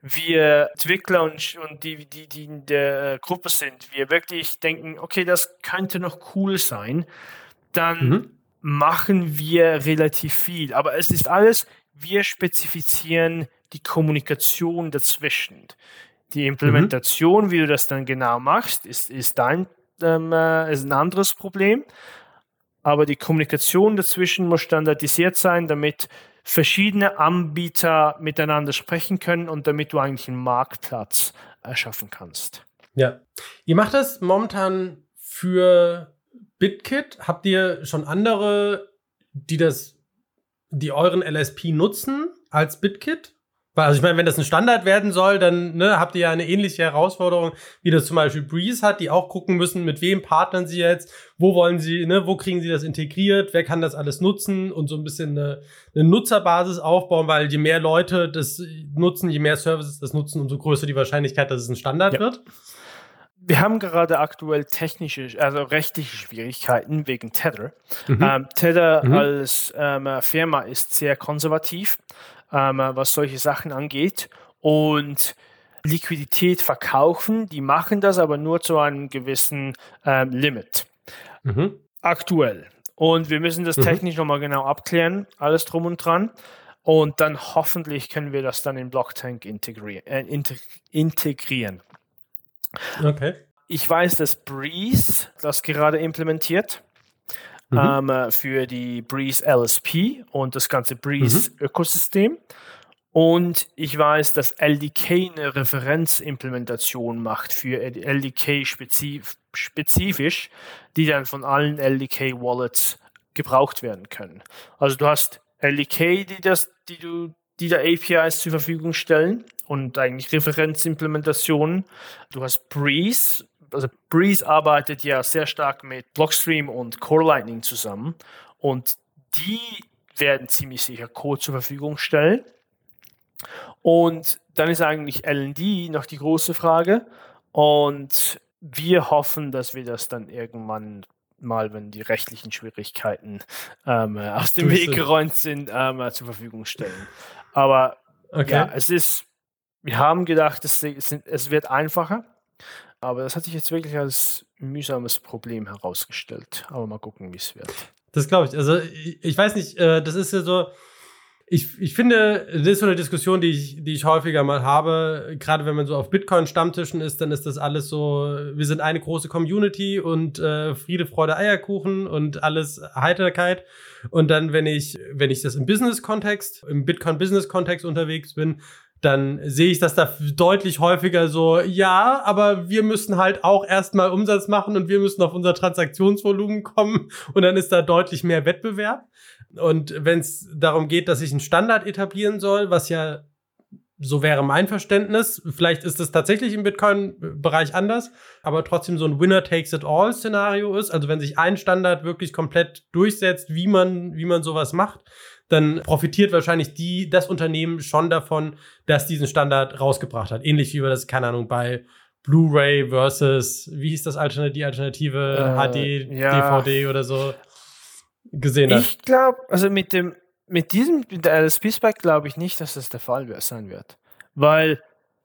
wir Entwickler und, und die, die, die in der Gruppe sind, wir wirklich denken, okay, das könnte noch cool sein, dann mhm. machen wir relativ viel. Aber es ist alles, wir spezifizieren die Kommunikation dazwischen. Die Implementation, mhm. wie du das dann genau machst, ist, ist, dein, ähm, äh, ist ein anderes Problem. Aber die Kommunikation dazwischen muss standardisiert sein, damit verschiedene Anbieter miteinander sprechen können und damit du eigentlich einen Marktplatz erschaffen kannst. Ja. Ihr macht das momentan für BitKit. Habt ihr schon andere, die das, die euren LSP nutzen als BitKit? Also ich meine, wenn das ein Standard werden soll, dann ne, habt ihr ja eine ähnliche Herausforderung, wie das zum Beispiel Breeze hat, die auch gucken müssen, mit wem partnern sie jetzt, wo wollen sie, ne, wo kriegen sie das integriert, wer kann das alles nutzen und so ein bisschen eine, eine Nutzerbasis aufbauen, weil je mehr Leute das nutzen, je mehr Services das nutzen, umso größer die Wahrscheinlichkeit, dass es ein Standard ja. wird. Wir haben gerade aktuell technische, also rechtliche Schwierigkeiten wegen Tether. Mhm. Ähm, Tether mhm. als ähm, Firma ist sehr konservativ ähm, was solche Sachen angeht. Und Liquidität verkaufen, die machen das aber nur zu einem gewissen ähm, Limit. Mhm. Aktuell. Und wir müssen das mhm. technisch nochmal genau abklären, alles drum und dran. Und dann hoffentlich können wir das dann in Blocktank integri äh, integrieren. Okay. Ich weiß, dass Breeze das gerade implementiert mhm. ähm, für die Breeze LSP und das ganze Breeze-Ökosystem. Mhm. Und ich weiß, dass LDK eine Referenzimplementation macht für LDK spezif spezifisch, die dann von allen LDK-Wallets gebraucht werden können. Also du hast LDK, die das, die du, die der APIs zur Verfügung stellen und eigentlich Referenzimplementationen. Du hast Breeze, also Breeze arbeitet ja sehr stark mit Blockstream und Core Lightning zusammen und die werden ziemlich sicher Code zur Verfügung stellen. Und dann ist eigentlich LND noch die große Frage. Und wir hoffen, dass wir das dann irgendwann mal, wenn die rechtlichen Schwierigkeiten ähm, aus dem Weg geräumt sind, ähm, zur Verfügung stellen. Aber okay. ja, es ist, wir haben gedacht, es, es wird einfacher. Aber das hat sich jetzt wirklich als mühsames Problem herausgestellt. Aber mal gucken, wie es wird. Das glaube ich. Also ich, weiß nicht, äh, das ist ja so. Ich, ich finde, das ist so eine Diskussion, die ich, die ich häufiger mal habe. Gerade wenn man so auf Bitcoin-Stammtischen ist, dann ist das alles so, wir sind eine große Community und äh, Friede, Freude, Eierkuchen und alles Heiterkeit. Und dann, wenn ich, wenn ich das im Business-Kontext, im Bitcoin-Business-Kontext unterwegs bin, dann sehe ich das da deutlich häufiger so, ja, aber wir müssen halt auch erstmal Umsatz machen und wir müssen auf unser Transaktionsvolumen kommen und dann ist da deutlich mehr Wettbewerb. Und wenn es darum geht, dass ich einen Standard etablieren soll, was ja so wäre mein Verständnis. Vielleicht ist es tatsächlich im Bitcoin-Bereich anders, aber trotzdem so ein Winner-takes-it-all-Szenario ist. Also wenn sich ein Standard wirklich komplett durchsetzt, wie man, wie man sowas macht, dann profitiert wahrscheinlich die, das Unternehmen schon davon, dass diesen Standard rausgebracht hat. Ähnlich wie wir das, keine Ahnung, bei Blu-ray versus, wie hieß das Alternative, die Alternative äh, HD, ja. DVD oder so gesehen hat. Ich glaube, also mit dem, mit diesem, mit der LSP-Spec glaube ich nicht, dass das der Fall sein wird. Weil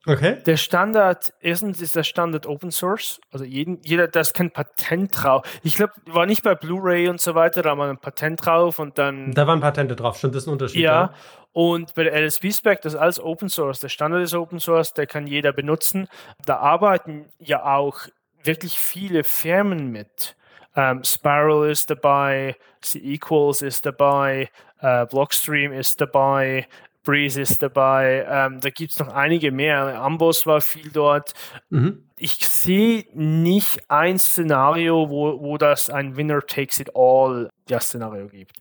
Okay. Der Standard, erstens ist der Standard Open Source, also jeden, jeder, da ist kein Patent drauf. Ich glaube, war nicht bei Blu-ray und so weiter, da war ein Patent drauf und dann. Da waren Patente drauf, schon das ist ein Unterschied. Ja, ja. und bei der LSP-Spec, das ist alles Open Source. Der Standard ist Open Source, der kann jeder benutzen. Da arbeiten ja auch wirklich viele Firmen mit. Um, ähm, Spiral ist dabei, C-Equals ist dabei, uh, Blockstream ist dabei, Breeze ist dabei, ähm, da gibt es noch einige mehr. Amboss war viel dort. Mhm. Ich sehe nicht ein Szenario, wo, wo das ein Winner takes it all das Szenario gibt.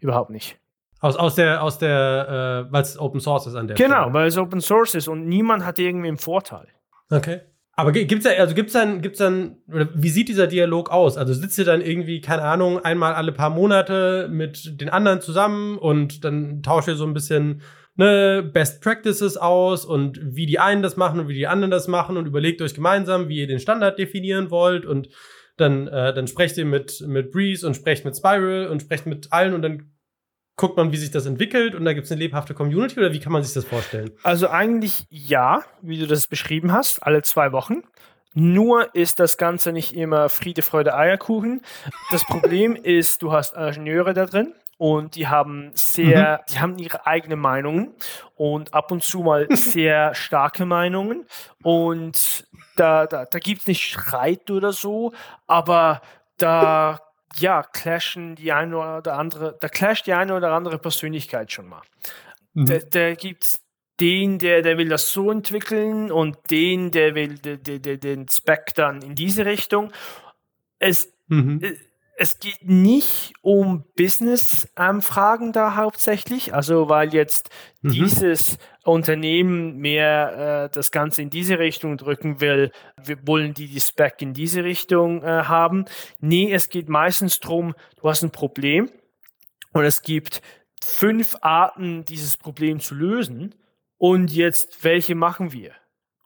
Überhaupt nicht. Aus, aus der, aus der, äh, weil es Open Source ist an der Genau, Stelle. weil es Open Source ist und niemand hat irgendwie einen Vorteil. Okay. Aber gi- gibt's da, also gibt's dann, gibt's dann, oder wie sieht dieser Dialog aus? Also sitzt ihr dann irgendwie, keine Ahnung, einmal alle paar Monate mit den anderen zusammen und dann tauscht ihr so ein bisschen ne, Best Practices aus und wie die einen das machen und wie die anderen das machen und überlegt euch gemeinsam, wie ihr den Standard definieren wollt und dann, äh, dann sprecht ihr mit, mit Breeze und sprecht mit Spiral und sprecht mit allen und dann guckt man, wie sich das entwickelt und da gibt's eine lebhafte Community oder wie kann man sich das vorstellen? Also eigentlich ja, wie du das beschrieben hast, alle zwei Wochen. Nur ist das Ganze nicht immer Friede, Freude, Eierkuchen. Das Problem ist, du hast Ingenieure da drin und die haben sehr, die haben ihre eigenen Meinungen und ab und zu mal sehr starke Meinungen und da, da, da gibt es nicht Streit oder so, aber da ja, clashen die eine oder andere, da clasht die eine oder andere Persönlichkeit schon mal. Da, da gibt's den, der, der will das so entwickeln und den, der will de, de, de, den Spec dann in diese Richtung. Es, Mhm. äh, es geht nicht um Business-Fragen da hauptsächlich, also weil jetzt Mhm. dieses Unternehmen mehr äh, das Ganze in diese Richtung drücken will, wir wollen die die Spec in diese Richtung äh, haben. Nee, es geht meistens drum, du hast ein Problem und es gibt fünf Arten, dieses Problem zu lösen. Und jetzt, welche machen wir?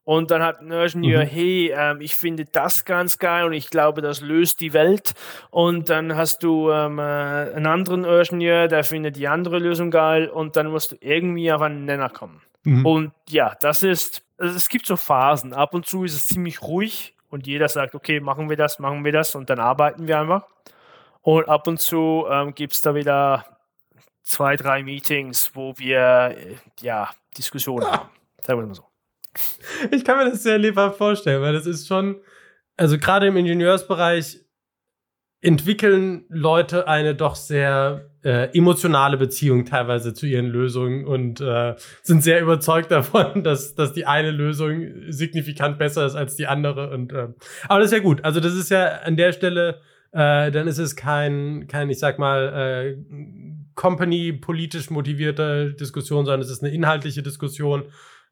Und dann hat ein Ingenieur, Mhm. hey, ähm, ich finde das ganz geil und ich glaube, das löst die Welt. Und dann hast du ähm, äh, einen anderen Ingenieur, der findet die andere Lösung geil und dann musst du irgendwie auf einen Nenner kommen. Mhm. Und ja, das ist, also es gibt so Phasen. Ab und zu ist es ziemlich ruhig und jeder sagt, okay, machen wir das, machen wir das und dann arbeiten wir einfach. Und ab und zu ähm, gibt es da wieder zwei, drei Meetings, wo wir äh, ja Diskussionen haben. Sagen wir mal so. Ich kann mir das sehr lebhaft vorstellen, weil das ist schon, also gerade im Ingenieursbereich entwickeln Leute eine doch sehr äh, emotionale Beziehung teilweise zu ihren Lösungen und äh, sind sehr überzeugt davon, dass, dass die eine Lösung signifikant besser ist als die andere. Und, äh, aber das ist ja gut. Also das ist ja an der Stelle, äh, dann ist es kein, kein ich sag mal, äh, Company politisch motivierte Diskussion, sondern es ist eine inhaltliche Diskussion.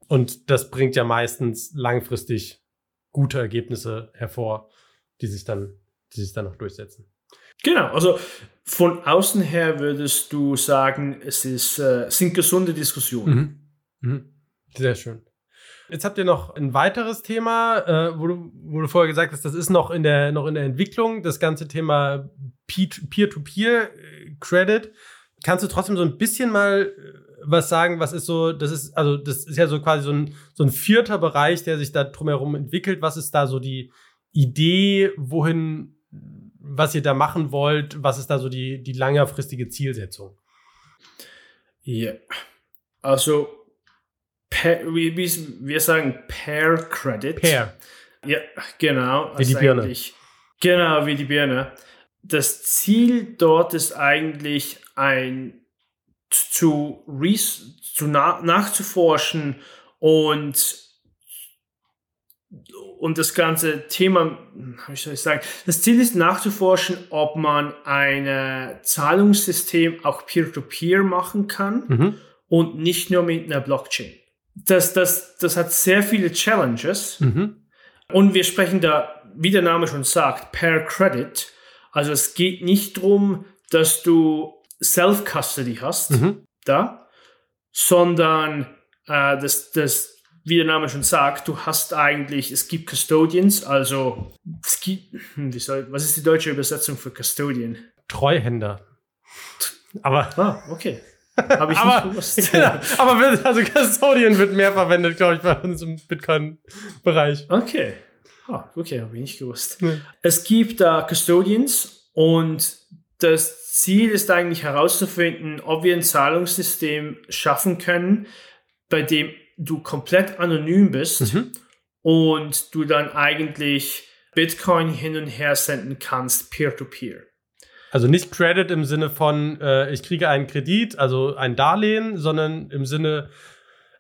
Und das bringt ja meistens langfristig gute Ergebnisse hervor, die sich dann, die sich dann auch durchsetzen. Genau, also von außen her würdest du sagen, es ist, äh, sind gesunde Diskussionen. Mhm. Mhm. Sehr schön. Jetzt habt ihr noch ein weiteres Thema, äh, wo, du, wo du vorher gesagt hast, das ist noch in der, noch in der Entwicklung, das ganze Thema Pe- Peer-to-Peer-Credit. Kannst du trotzdem so ein bisschen mal äh, was sagen, was ist so, das ist, also das ist ja so quasi so ein, so ein vierter Bereich, der sich da drumherum entwickelt. Was ist da so die Idee, wohin, was ihr da machen wollt? Was ist da so die, die längerfristige Zielsetzung? Ja. Also, per, wie, wir sagen Per Credit. Pair. Ja, genau. Wie die also Birne. Genau, wie die Birne. Das Ziel dort ist eigentlich ein zu, zu na, nachzuforschen und und das ganze Thema, wie soll ich sagen, das Ziel ist nachzuforschen, ob man ein Zahlungssystem auch peer-to-peer machen kann Mhm. und nicht nur mit einer Blockchain. Das, das, das hat sehr viele Challenges. Mhm. Und wir sprechen da, wie der Name schon sagt, per Credit. Also es geht nicht darum, dass du Self-Custody hast, Mhm. da, sondern äh, das, das, wie der Name schon sagt, du hast eigentlich, es gibt Custodians, also es gibt, hm, soll, was ist die deutsche Übersetzung für Custodian? Treuhänder. Aber, Ah, okay. Habe ich aber, nicht gewusst. genau, aber also Custodian wird mehr verwendet, glaube ich, bei uns im Bitcoin-Bereich. Okay. Ah, okay, habe ich nicht gewusst. Nee. Es gibt da Custodians und das Ziel ist eigentlich herauszufinden, ob wir ein Zahlungssystem schaffen können, bei dem du komplett anonym bist Mhm. und du dann eigentlich Bitcoin hin und her senden kannst, peer-to-peer. Also nicht Credit im Sinne von, äh, ich kriege einen Kredit, also ein Darlehen, sondern im Sinne,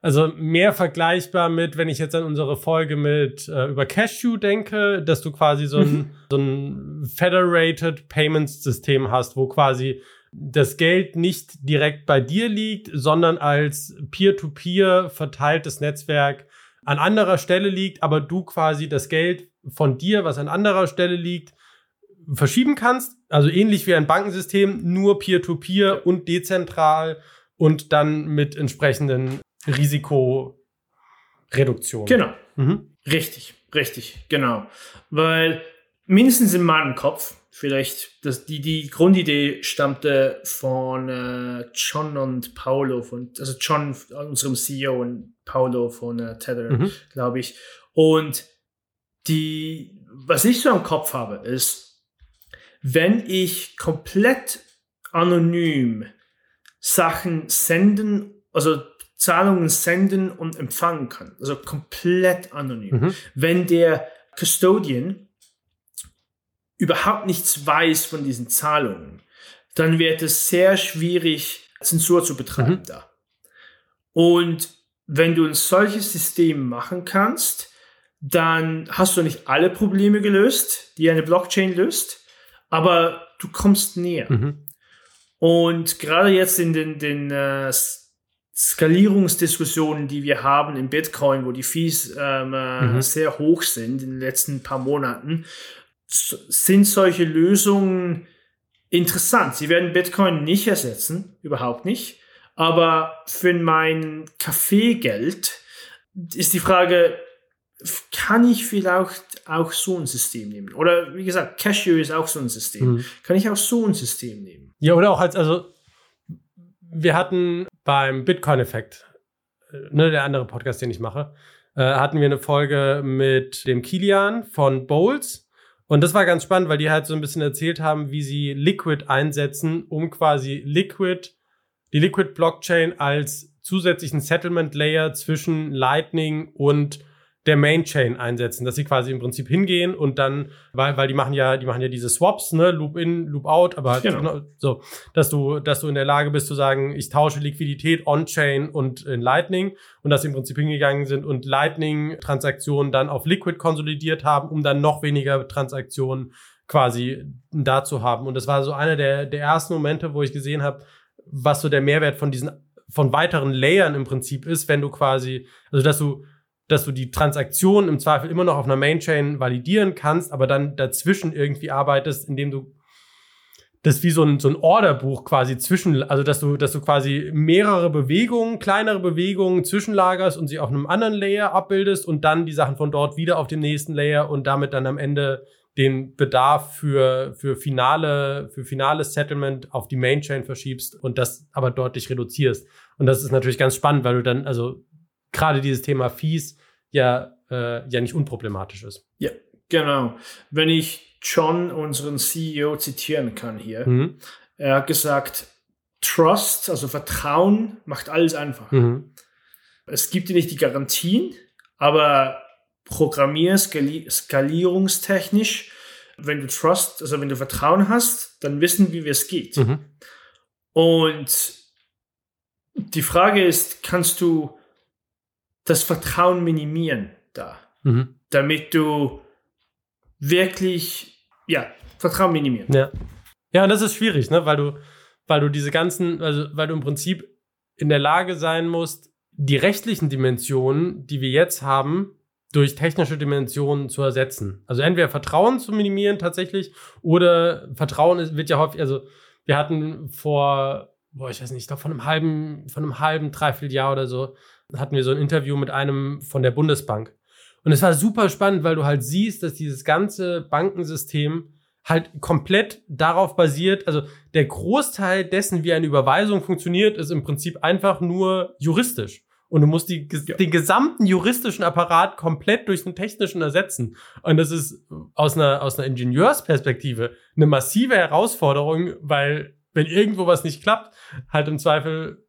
also mehr vergleichbar mit, wenn ich jetzt an unsere Folge mit äh, über Cashew denke, dass du quasi so ein, so ein Federated Payments System hast, wo quasi das Geld nicht direkt bei dir liegt, sondern als Peer-to-Peer verteiltes Netzwerk an anderer Stelle liegt, aber du quasi das Geld von dir, was an anderer Stelle liegt, verschieben kannst. Also ähnlich wie ein Bankensystem, nur peer-to-peer und dezentral und dann mit entsprechenden Risikoreduktionen. Genau. Mhm. Richtig, richtig, genau. Weil mindestens in meinem Kopf, vielleicht, das, die, die Grundidee stammte von äh, John und Paolo, von, also John, unserem CEO und Paolo von äh, Tether, Mhm. glaube ich. Und die, was ich so im Kopf habe, ist, wenn ich komplett anonym Sachen senden, also Zahlungen senden und empfangen kann, also komplett anonym. Mhm. Wenn der Custodian überhaupt nichts weiß von diesen Zahlungen, dann wird es sehr schwierig, Zensur zu betreiben Mhm. da. Und wenn du ein solches System machen kannst, dann hast du nicht alle Probleme gelöst, die eine Blockchain löst, aber du kommst näher. Mhm. Und gerade jetzt in den, den äh, Skalierungsdiskussionen, die wir haben in Bitcoin, wo die Fees ähm, äh, Mhm. sehr hoch sind in den letzten paar Monaten, sind solche Lösungen interessant. Sie werden Bitcoin nicht ersetzen, überhaupt nicht. Aber für mein Kaffeegeld ist die Frage, kann ich vielleicht auch so ein System nehmen? Oder wie gesagt, Cashew ist auch so ein System. Mhm. Kann ich auch so ein System nehmen? Ja, oder auch als, also, wir hatten beim Bitcoin-Effekt, äh, ne, der andere Podcast, den ich mache, äh, hatten wir eine Folge mit dem Kilian von Bowls. Und das war ganz spannend, weil die halt so ein bisschen erzählt haben, wie sie Liquid einsetzen, um quasi Liquid, die Liquid Blockchain als zusätzlichen Settlement Layer zwischen Lightning und der Main Chain einsetzen, dass sie quasi im Prinzip hingehen und dann, weil, weil die machen ja, die machen ja diese Swaps, ne, Loop in, Loop out, aber halt Genau. so, dass du, dass du in der Lage bist zu sagen, ich tausche Liquidität on-chain und in Lightning und dass sie im Prinzip hingegangen sind und Lightning-Transaktionen dann auf Liquid konsolidiert haben, um dann noch weniger Transaktionen quasi da zu haben. Und das war so einer der, der ersten Momente, wo ich gesehen habe, was so der Mehrwert von diesen, von weiteren Layern im Prinzip ist, wenn du quasi, also dass du dass du die Transaktion im Zweifel immer noch auf einer Main-Chain validieren kannst, aber dann dazwischen irgendwie arbeitest, indem du das wie so ein, so ein Orderbuch quasi zwischen, also dass du, dass du quasi mehrere Bewegungen, kleinere Bewegungen zwischenlagerst und sie auf einem anderen Layer abbildest und dann die Sachen von dort wieder auf dem nächsten Layer und damit dann am Ende den Bedarf für, für finale, für finales Settlement auf die Main Chain verschiebst und das aber deutlich reduzierst. Und das ist natürlich ganz spannend, weil du dann, also gerade dieses Thema Fees ja, äh, ja nicht unproblematisch ist. Ja, genau. Wenn ich John, unseren CEO, zitieren kann hier, Mhm. er hat gesagt, Trust, also Vertrauen, macht alles einfach. Mhm. Es gibt dir nicht die Garantien, aber Programmier, skali skalierungstechnisch, wenn du Trust, also wenn du Vertrauen hast, dann wissen wir, wie es geht. Mhm. Und die Frage ist, kannst du das Vertrauen minimieren da, Mhm. damit du wirklich, ja, Vertrauen minimieren. Ja. Ja, und das ist schwierig, ne? Weil du, weil du diese ganzen, also weil du im Prinzip in der Lage sein musst, die rechtlichen Dimensionen, die wir jetzt haben, durch technische Dimensionen zu ersetzen. Also entweder Vertrauen zu minimieren tatsächlich oder Vertrauen wird ja häufig, also wir hatten vor, boah, ich weiß nicht, ich glaube von einem halben, von einem halben, dreiviertel Jahr oder so, hatten wir so ein Interview mit einem von der Bundesbank. Und es war super spannend, weil du halt siehst, dass dieses ganze Bankensystem halt komplett darauf basiert, also der Großteil dessen, wie eine Überweisung funktioniert, ist im Prinzip einfach nur juristisch. Und du musst die, Ja. den gesamten juristischen Apparat komplett durch einen technischen ersetzen. Und das ist aus einer, aus einer Ingenieursperspektive eine massive Herausforderung, weil wenn irgendwo was nicht klappt, halt im Zweifel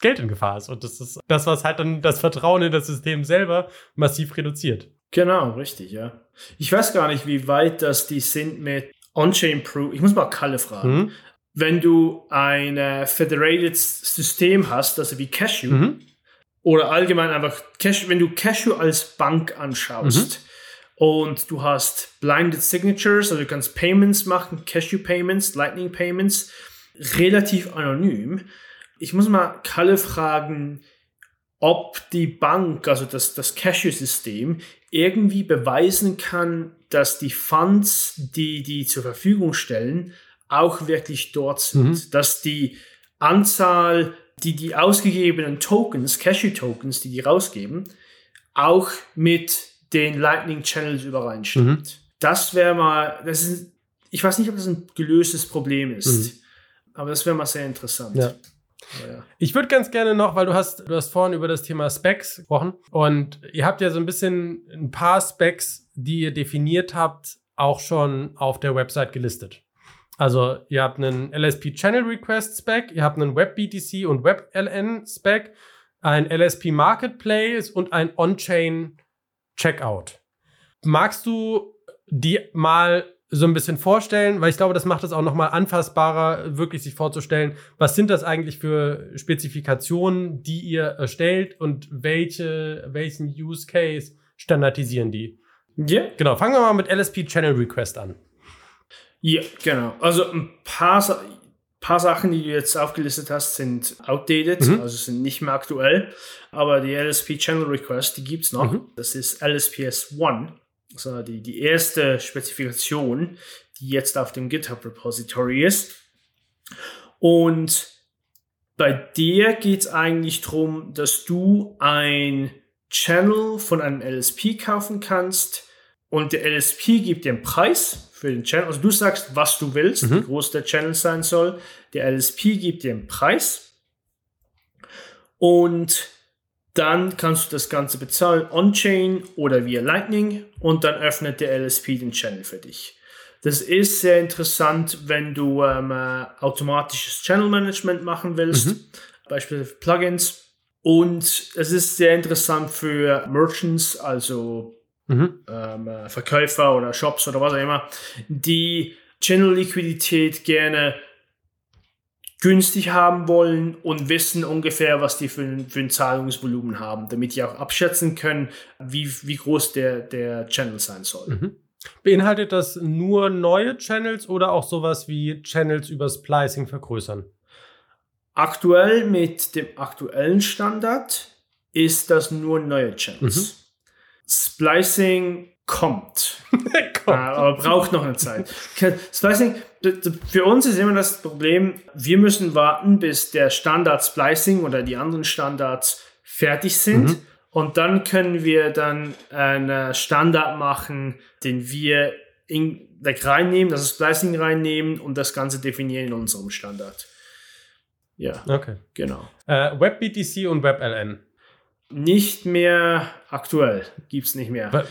Geld in Gefahr ist. Und das ist das, was halt dann das Vertrauen in das System selber massiv reduziert. Genau, richtig, ja. Ich weiß gar nicht, wie weit das die sind mit On-Chain Proof. Ich muss mal Kalle fragen. Mhm. Wenn du ein äh, Federated System hast, also wie Cashew, Mhm. oder allgemein einfach Cash, wenn du Cashew als Bank anschaust und du hast blinded signatures, also du kannst Payments machen, Cashew Payments, Lightning Payments, relativ anonym. Ich muss mal Kalle fragen, ob die Bank, also das, das Cashew-System, irgendwie beweisen kann, dass die Funds, die die zur Verfügung stellen, auch wirklich dort sind. Mhm. Dass die Anzahl, die die ausgegebenen Tokens, Cashew-Tokens, die die rausgeben, auch mit den Lightning Channels übereinstimmt. Mhm. Das wäre mal, das ist, ich weiß nicht, ob das ein gelöstes Problem ist, aber das wäre mal sehr interessant. Mhm. Ja. Ja. Ich würde ganz gerne noch, weil du hast, du hast vorhin über das Thema Specs gesprochen und ihr habt ja so ein bisschen ein paar Specs, die ihr definiert habt, auch schon auf der Website gelistet. Also ihr habt einen LSP Channel Request Spec, ihr habt einen WebBTC und WebLN Spec, ein LSP Marketplace und ein On-Chain Checkout. Magst du die mal so ein bisschen vorstellen, weil ich glaube, das macht es auch noch mal anfassbarer, wirklich sich vorzustellen, was sind das eigentlich für Spezifikationen, die ihr erstellt und welche, welchen Use Case standardisieren die? Ja, Genau, fangen wir mal mit LSP Channel Request an. Ja, genau. Also ein paar, paar Sachen, die du jetzt aufgelistet hast, sind outdated, Mhm. also sind nicht mehr aktuell. Aber die LSP Channel Request, die gibt's noch. Mhm. Das ist LSPS 1, also die, die erste Spezifikation, die jetzt auf dem GitHub Repository ist. Und bei dir geht's eigentlich darum, dass du ein Channel von einem LSP kaufen kannst und der LSP gibt dir einen Preis für den Channel. Also du sagst, was du willst, Mhm. wie groß der Channel sein soll. Der LSP gibt dir einen Preis und dann kannst du das Ganze bezahlen on-chain oder via Lightning und dann öffnet der LSP den Channel für dich. Das ist sehr interessant, wenn du ähm, äh, automatisches Channel Management machen willst, Mhm. beispielsweise Plugins. Und es ist sehr interessant für Merchants, also Mhm. ähm, äh, Verkäufer oder Shops oder was auch immer, die Channel-Liquidität gerne günstig haben wollen und wissen ungefähr, was die für, ein- für ein Zahlungsvolumen haben, damit die auch abschätzen können, wie, wie groß der, der Channel sein soll. Mhm. Beinhaltet das nur neue Channels oder auch sowas wie Channels über Splicing vergrößern? Aktuell mit dem aktuellen Standard ist das nur neue Channels. Splicing kommt. Ja, aber braucht noch eine Zeit. Splicing, für uns ist immer das Problem, wir müssen warten, bis der Standard Splicing oder die anderen Standards fertig sind. Mhm. Und dann können wir dann einen Standard machen, den wir in, like reinnehmen, das Splicing reinnehmen und das Ganze definieren in unserem Standard. Ja, Okay. genau. Äh, WebBTC und WebLN. Nicht mehr aktuell, gibt's nicht mehr.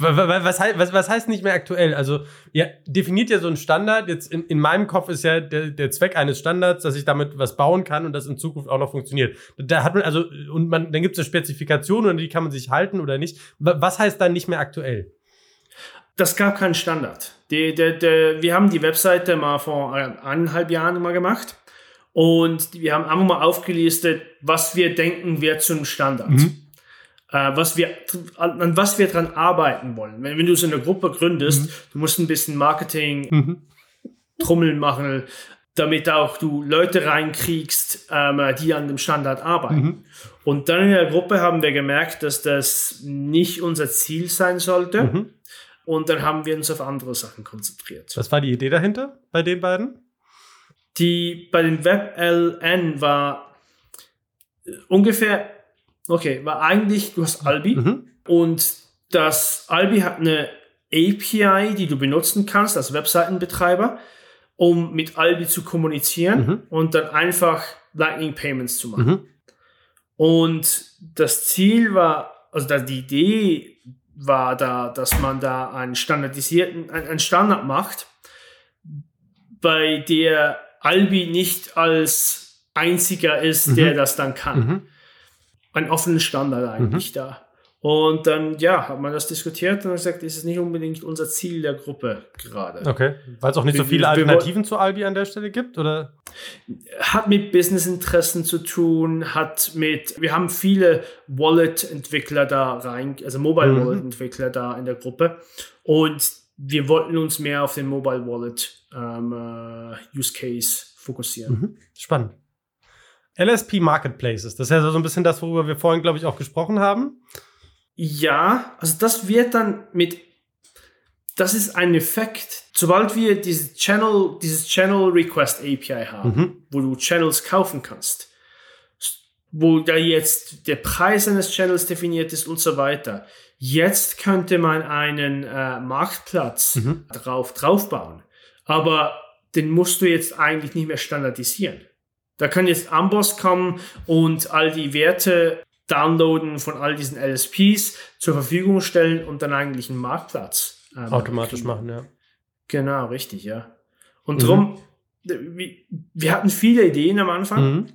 Wa- wa- wa- Was, was, was heißt nicht mehr aktuell? Also, ihr definiert ja so einen Standard. Jetzt in, in meinem Kopf ist ja der, der Zweck eines Standards, dass ich damit was bauen kann und das in Zukunft auch noch funktioniert. Da hat man also, und man, dann gibt es eine Spezifikation und die kann man sich halten oder nicht. Wa- Was heißt dann nicht mehr aktuell? Das gab keinen Standard. Die, die, die, wir haben die Webseite mal vor eineinhalb Jahren mal gemacht und wir haben einfach mal aufgelistet, was wir denken wird zum Standard. Äh, was wir, an, was wir dran arbeiten wollen. Wenn, wenn du so eine Gruppe gründest, du musst ein bisschen Marketing, Mhm. Trommeln machen, damit auch du Leute reinkriegst, ähm, die an dem Standard arbeiten. Mhm. Und dann in der Gruppe haben wir gemerkt, dass das nicht unser Ziel sein sollte. Mhm. Und dann haben wir uns auf andere Sachen konzentriert. Was war die Idee dahinter bei den beiden? Die bei den WebLN war äh, ungefähr, okay, war eigentlich, du hast Albi Mhm. und das Albi hat eine API, die du benutzen kannst als Webseitenbetreiber, um mit Albi zu kommunizieren Mhm. und dann einfach Lightning Payments zu machen. Mhm. Und das Ziel war, also die Idee war da, dass man da einen standardisierten, ein- einen Standard macht, bei der Albi nicht als einziger ist, Mhm. der das dann kann. Mhm. Ein offener Standard eigentlich da. Und dann, ja, hat man das diskutiert und gesagt, ist nicht unbedingt unser Ziel der Gruppe gerade. Okay. Weil es auch nicht so Wir- viele wir- wir Alternativen zu Albi an der Stelle gibt, oder? hat mit Businessinteressen zu tun, hat mit, wir haben viele Wallet-Entwickler da rein, also Mobile Mhm. Da in der Gruppe und wir wollten uns mehr auf den Mobile Wallet ähm, äh, Use Case fokussieren. Mhm. Spannend. LSP Marketplaces, das ist ja so ein bisschen das, worüber wir vorhin, glaube ich, auch gesprochen haben. Ja, also das wird dann mit, das ist ein Effekt, sobald wir dieses Channel, dieses Channel Request API haben, Mhm. wo du Channels kaufen kannst, wo da jetzt der Preis eines Channels definiert ist und so weiter. Jetzt könnte man einen äh, Marktplatz Mhm. drauf draufbauen, aber den musst du jetzt eigentlich nicht mehr standardisieren. Da kann jetzt Amboss kommen und all die Werte downloaden von all diesen LSPs zur Verfügung stellen und dann eigentlich einen Marktplatz ähm, Automatisch kriegen. machen, ja. Genau, richtig, ja. Und Mhm. drum, wir, hatten viele Ideen am Anfang, Mhm.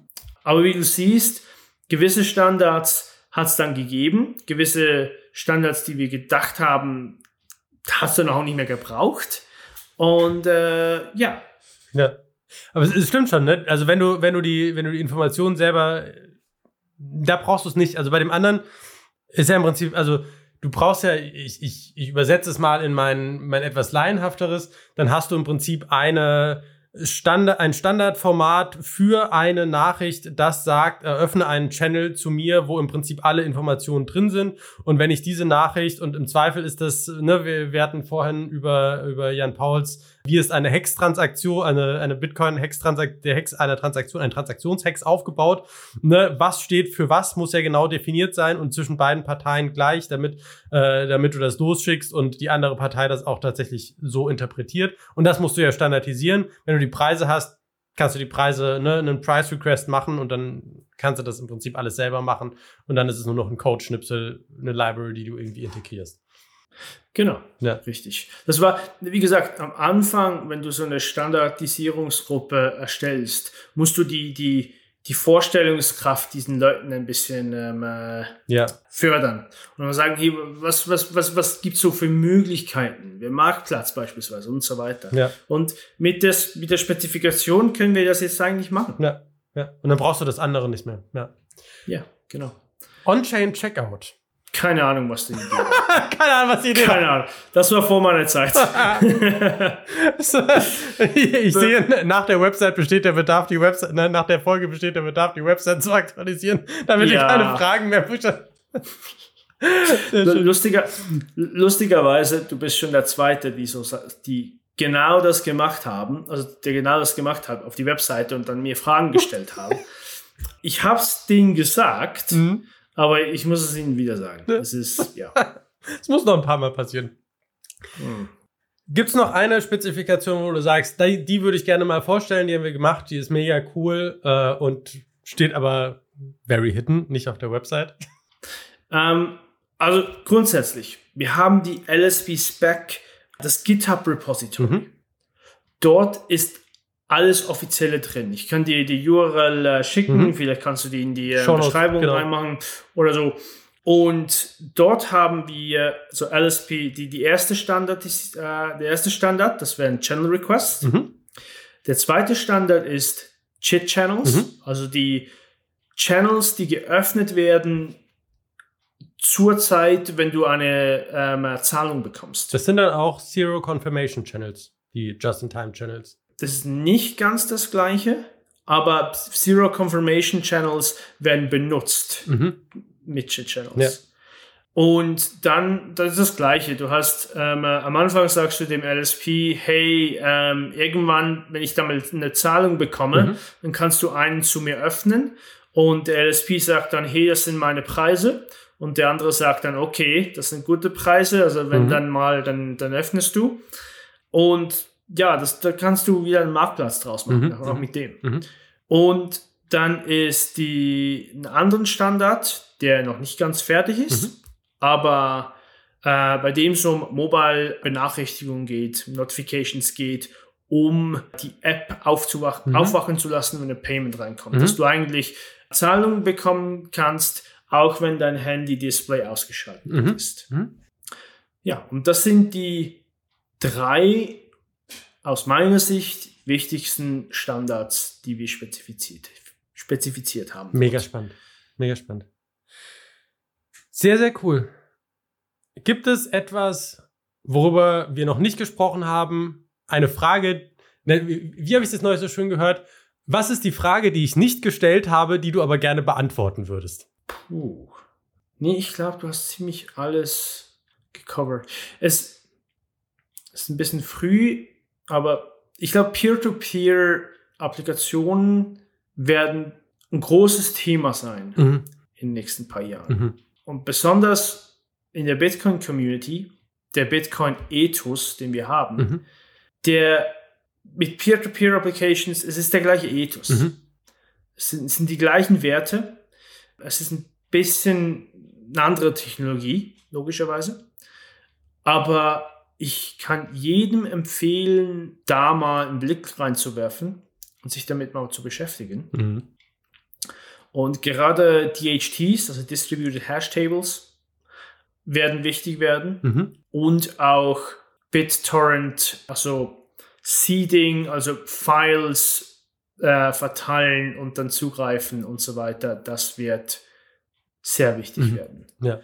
aber wie du siehst, gewisse Standards hat es dann gegeben, gewisse Standards, die wir gedacht haben, hast du auch nicht mehr gebraucht. Und äh, ja, Ja. Aber es, es stimmt schon, ne? Also wenn du, wenn du die, wenn du die Informationen selber, da brauchst du es nicht. Also bei dem anderen ist ja im Prinzip, also du brauchst ja, ich, ich, ich übersetze es mal in mein, mein etwas laienhafteres, dann hast du im Prinzip eine Standard, ein Standardformat für eine Nachricht, das sagt, eröffne einen Channel zu mir, wo im Prinzip alle Informationen drin sind. Und wenn ich diese Nachricht, und im Zweifel ist das, ne, wir, wir hatten vorhin über, über Jan Pauls, wie ist eine Hex-Transaktion, eine, eine Bitcoin-Hex-Transaktion, der Hex einer Transaktion, ein Transaktionshex aufgebaut. Ne, was steht für was, muss ja genau definiert sein und zwischen beiden Parteien gleich, damit, äh, damit du das losschickst und die andere Partei das auch tatsächlich so interpretiert. Und das musst du ja standardisieren. Wenn du die Preise hast, kannst du die Preise, ne, einen Price Request machen und dann kannst du das im Prinzip alles selber machen. Und dann ist es nur noch ein Code-Schnipsel, eine Library, die du irgendwie integrierst. Genau. Ja. Richtig. Das war, wie gesagt, am Anfang, wenn du so eine Standardisierungsgruppe erstellst, musst du die, die, die Vorstellungskraft diesen Leuten ein bisschen ähm, äh, Ja. fördern. Und dann sagen, hey, was, was, was, was gibt's so für Möglichkeiten? Der Marktplatz beispielsweise und so weiter. Ja. Und mit, des, mit der Spezifikation können wir das jetzt eigentlich machen. Ja. Ja. Und dann brauchst du das andere nicht mehr. Ja. Ja, genau. On-Chain Checkout. Keine Ahnung, was die Idee war. Keine Ahnung, was die Idee. Keine Ahnung. Das war vor meiner Zeit. ich sehe, nach der Website besteht der Bedarf, die Website, ne, nach der Folge besteht der Bedarf, die Website zu aktualisieren, damit Ja. ich keine Fragen mehr pushe. Lustiger, lustigerweise, du bist schon der Zweite, die, so, die genau das gemacht haben, also der genau das gemacht hat auf die Webseite und dann mir Fragen gestellt haben. Ich hab's denen gesagt, Mhm. Aber ich muss es ihnen wieder sagen. Es ist, ja. Das muss noch ein paar Mal passieren. Hm. Gibt es noch eine Spezifikation, wo du sagst, die, die würde ich gerne mal vorstellen, die haben wir gemacht, die ist mega cool äh, und steht aber very hidden, nicht auf der Website? Ähm, also grundsätzlich, wir haben die LSP Spec, das GitHub Repository. Mhm. Dort ist alles Offizielle drin. Ich kann dir die URL äh, schicken, Mhm. vielleicht kannst du die in die äh, Beschreibung genau. reinmachen oder so. Und dort haben wir so LSP, die, die erste Standard, ist, äh, der erste Standard, das wären Channel Requests. Mhm. Der zweite Standard ist Chit Channels, Mhm. also die Channels, die geöffnet werden zur Zeit, wenn du eine ähm, Zahlung bekommst. Das sind dann auch Zero Confirmation Channels, die Just-in-Time-Channels. Das ist nicht ganz das gleiche, aber Zero Confirmation Channels werden benutzt Mhm. mit Chit Channels. Ja. Und dann, das ist das Gleiche. Du hast ähm, äh, am Anfang sagst du dem LSP, hey, ähm, irgendwann, wenn ich damit eine Zahlung bekomme, Mhm. dann kannst du einen zu mir öffnen. Und der LSP sagt dann, hey, das sind meine Preise. Und der andere sagt dann, okay, das sind gute Preise. Also wenn Mhm. dann mal, dann, dann öffnest du. Und ja, das, da kannst du wieder einen Marktplatz draus machen, Mhm, auch mit dem. mhm. Und dann ist die einen anderen Standard, der noch nicht ganz fertig ist, Mhm. aber äh, bei dem es um Mobile-Benachrichtigungen geht, Notifications geht, um die App aufzuwachen, Mhm. aufwachen zu lassen, wenn ein Payment reinkommt. Mhm. Dass du eigentlich Zahlungen bekommen kannst, auch wenn dein Handy-Display ausgeschaltet Mhm. ist. Ja, und das sind die drei aus meiner Sicht wichtigsten Standards, die wir spezifiziert, spezifiziert haben. Mega spannend. Mega spannend. Sehr, sehr cool. Gibt es etwas, worüber wir noch nicht gesprochen haben? Eine Frage, ne, wie, wie habe ich das neulich so schön gehört? Was ist die Frage, die ich nicht gestellt habe, die du aber gerne beantworten würdest? Puh. Nee, ich glaube, du hast ziemlich alles gecovert. Es ist ein bisschen früh, aber ich glaube, Peer-to-Peer-Applikationen werden ein großes Thema sein Mhm. in den nächsten paar Jahren. Mhm. Und besonders in der Bitcoin-Community, der Bitcoin-Ethos, den wir haben, Mhm. der mit Peer-to-Peer-Applications, es ist der gleiche Ethos. Mhm. Es sind, es sind die gleichen Werte. Es ist ein bisschen eine andere Technologie, logischerweise. Aber ich kann jedem empfehlen, da mal einen Blick reinzuwerfen und sich damit mal zu beschäftigen. Mhm. Und gerade DHTs, also Distributed Hash Tables, werden wichtig werden. Mhm. Und auch BitTorrent, also Seeding, also Files äh, verteilen und dann zugreifen und so weiter. Das wird sehr wichtig Mhm. werden. Ja.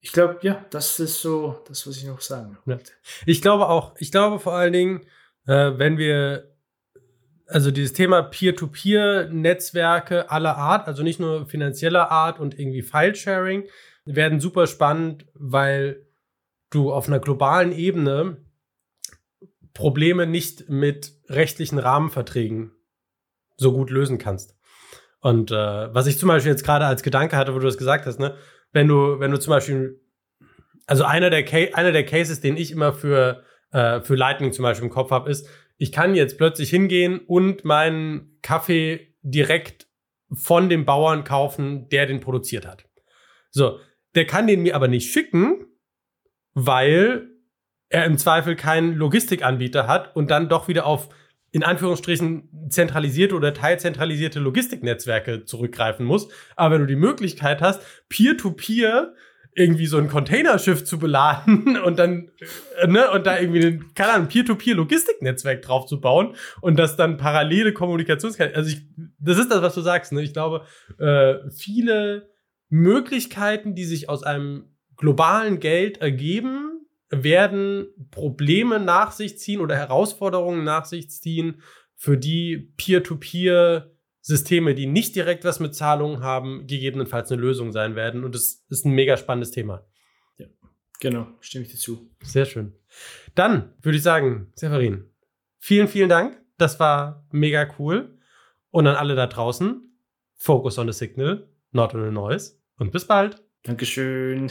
Ich glaube, ja, das ist so das, was ich noch sagen Ja. wollte. Ich glaube auch, ich glaube vor allen Dingen, äh, wenn wir, also dieses Thema Peer-to-Peer-Netzwerke aller Art, also nicht nur finanzieller Art und irgendwie File-Sharing, werden super spannend, weil du auf einer globalen Ebene Probleme nicht mit rechtlichen Rahmenverträgen so gut lösen kannst. Und äh, was ich zum Beispiel jetzt gerade als Gedanke hatte, wo du das gesagt hast, ne, wenn du, wenn du zum Beispiel, also einer der, einer der Cases, den ich immer für, äh, für Lightning zum Beispiel im Kopf habe, ist, ich kann jetzt plötzlich hingehen und meinen Kaffee direkt von dem Bauern kaufen, der den produziert hat. So, der kann den mir aber nicht schicken, weil er im Zweifel keinen Logistikanbieter hat und dann doch wieder auf in Anführungsstrichen zentralisierte oder teilzentralisierte Logistiknetzwerke zurückgreifen muss. Aber wenn du die Möglichkeit hast, peer-to-peer irgendwie so ein Containerschiff zu beladen und dann, äh, ne, und da irgendwie ein, keine Ahnung, Peer-to-Peer-Logistiknetzwerk drauf zu bauen und das dann parallele Kommunikationskanäle, also ich, das ist das, was du sagst, ne? Ich glaube, äh, viele Möglichkeiten, die sich aus einem globalen Geld ergeben, werden Probleme nach sich ziehen oder Herausforderungen nach sich ziehen, für die Peer-to-Peer-Systeme, die nicht direkt was mit Zahlungen haben, gegebenenfalls eine Lösung sein werden. Und das ist ein mega spannendes Thema. Genau, stimme ich dir zu. Sehr schön. Dann würde ich sagen, Severin, vielen, vielen Dank. Das war mega cool. Und an alle da draußen, focus on the signal, not on the noise. Und bis bald. Dankeschön.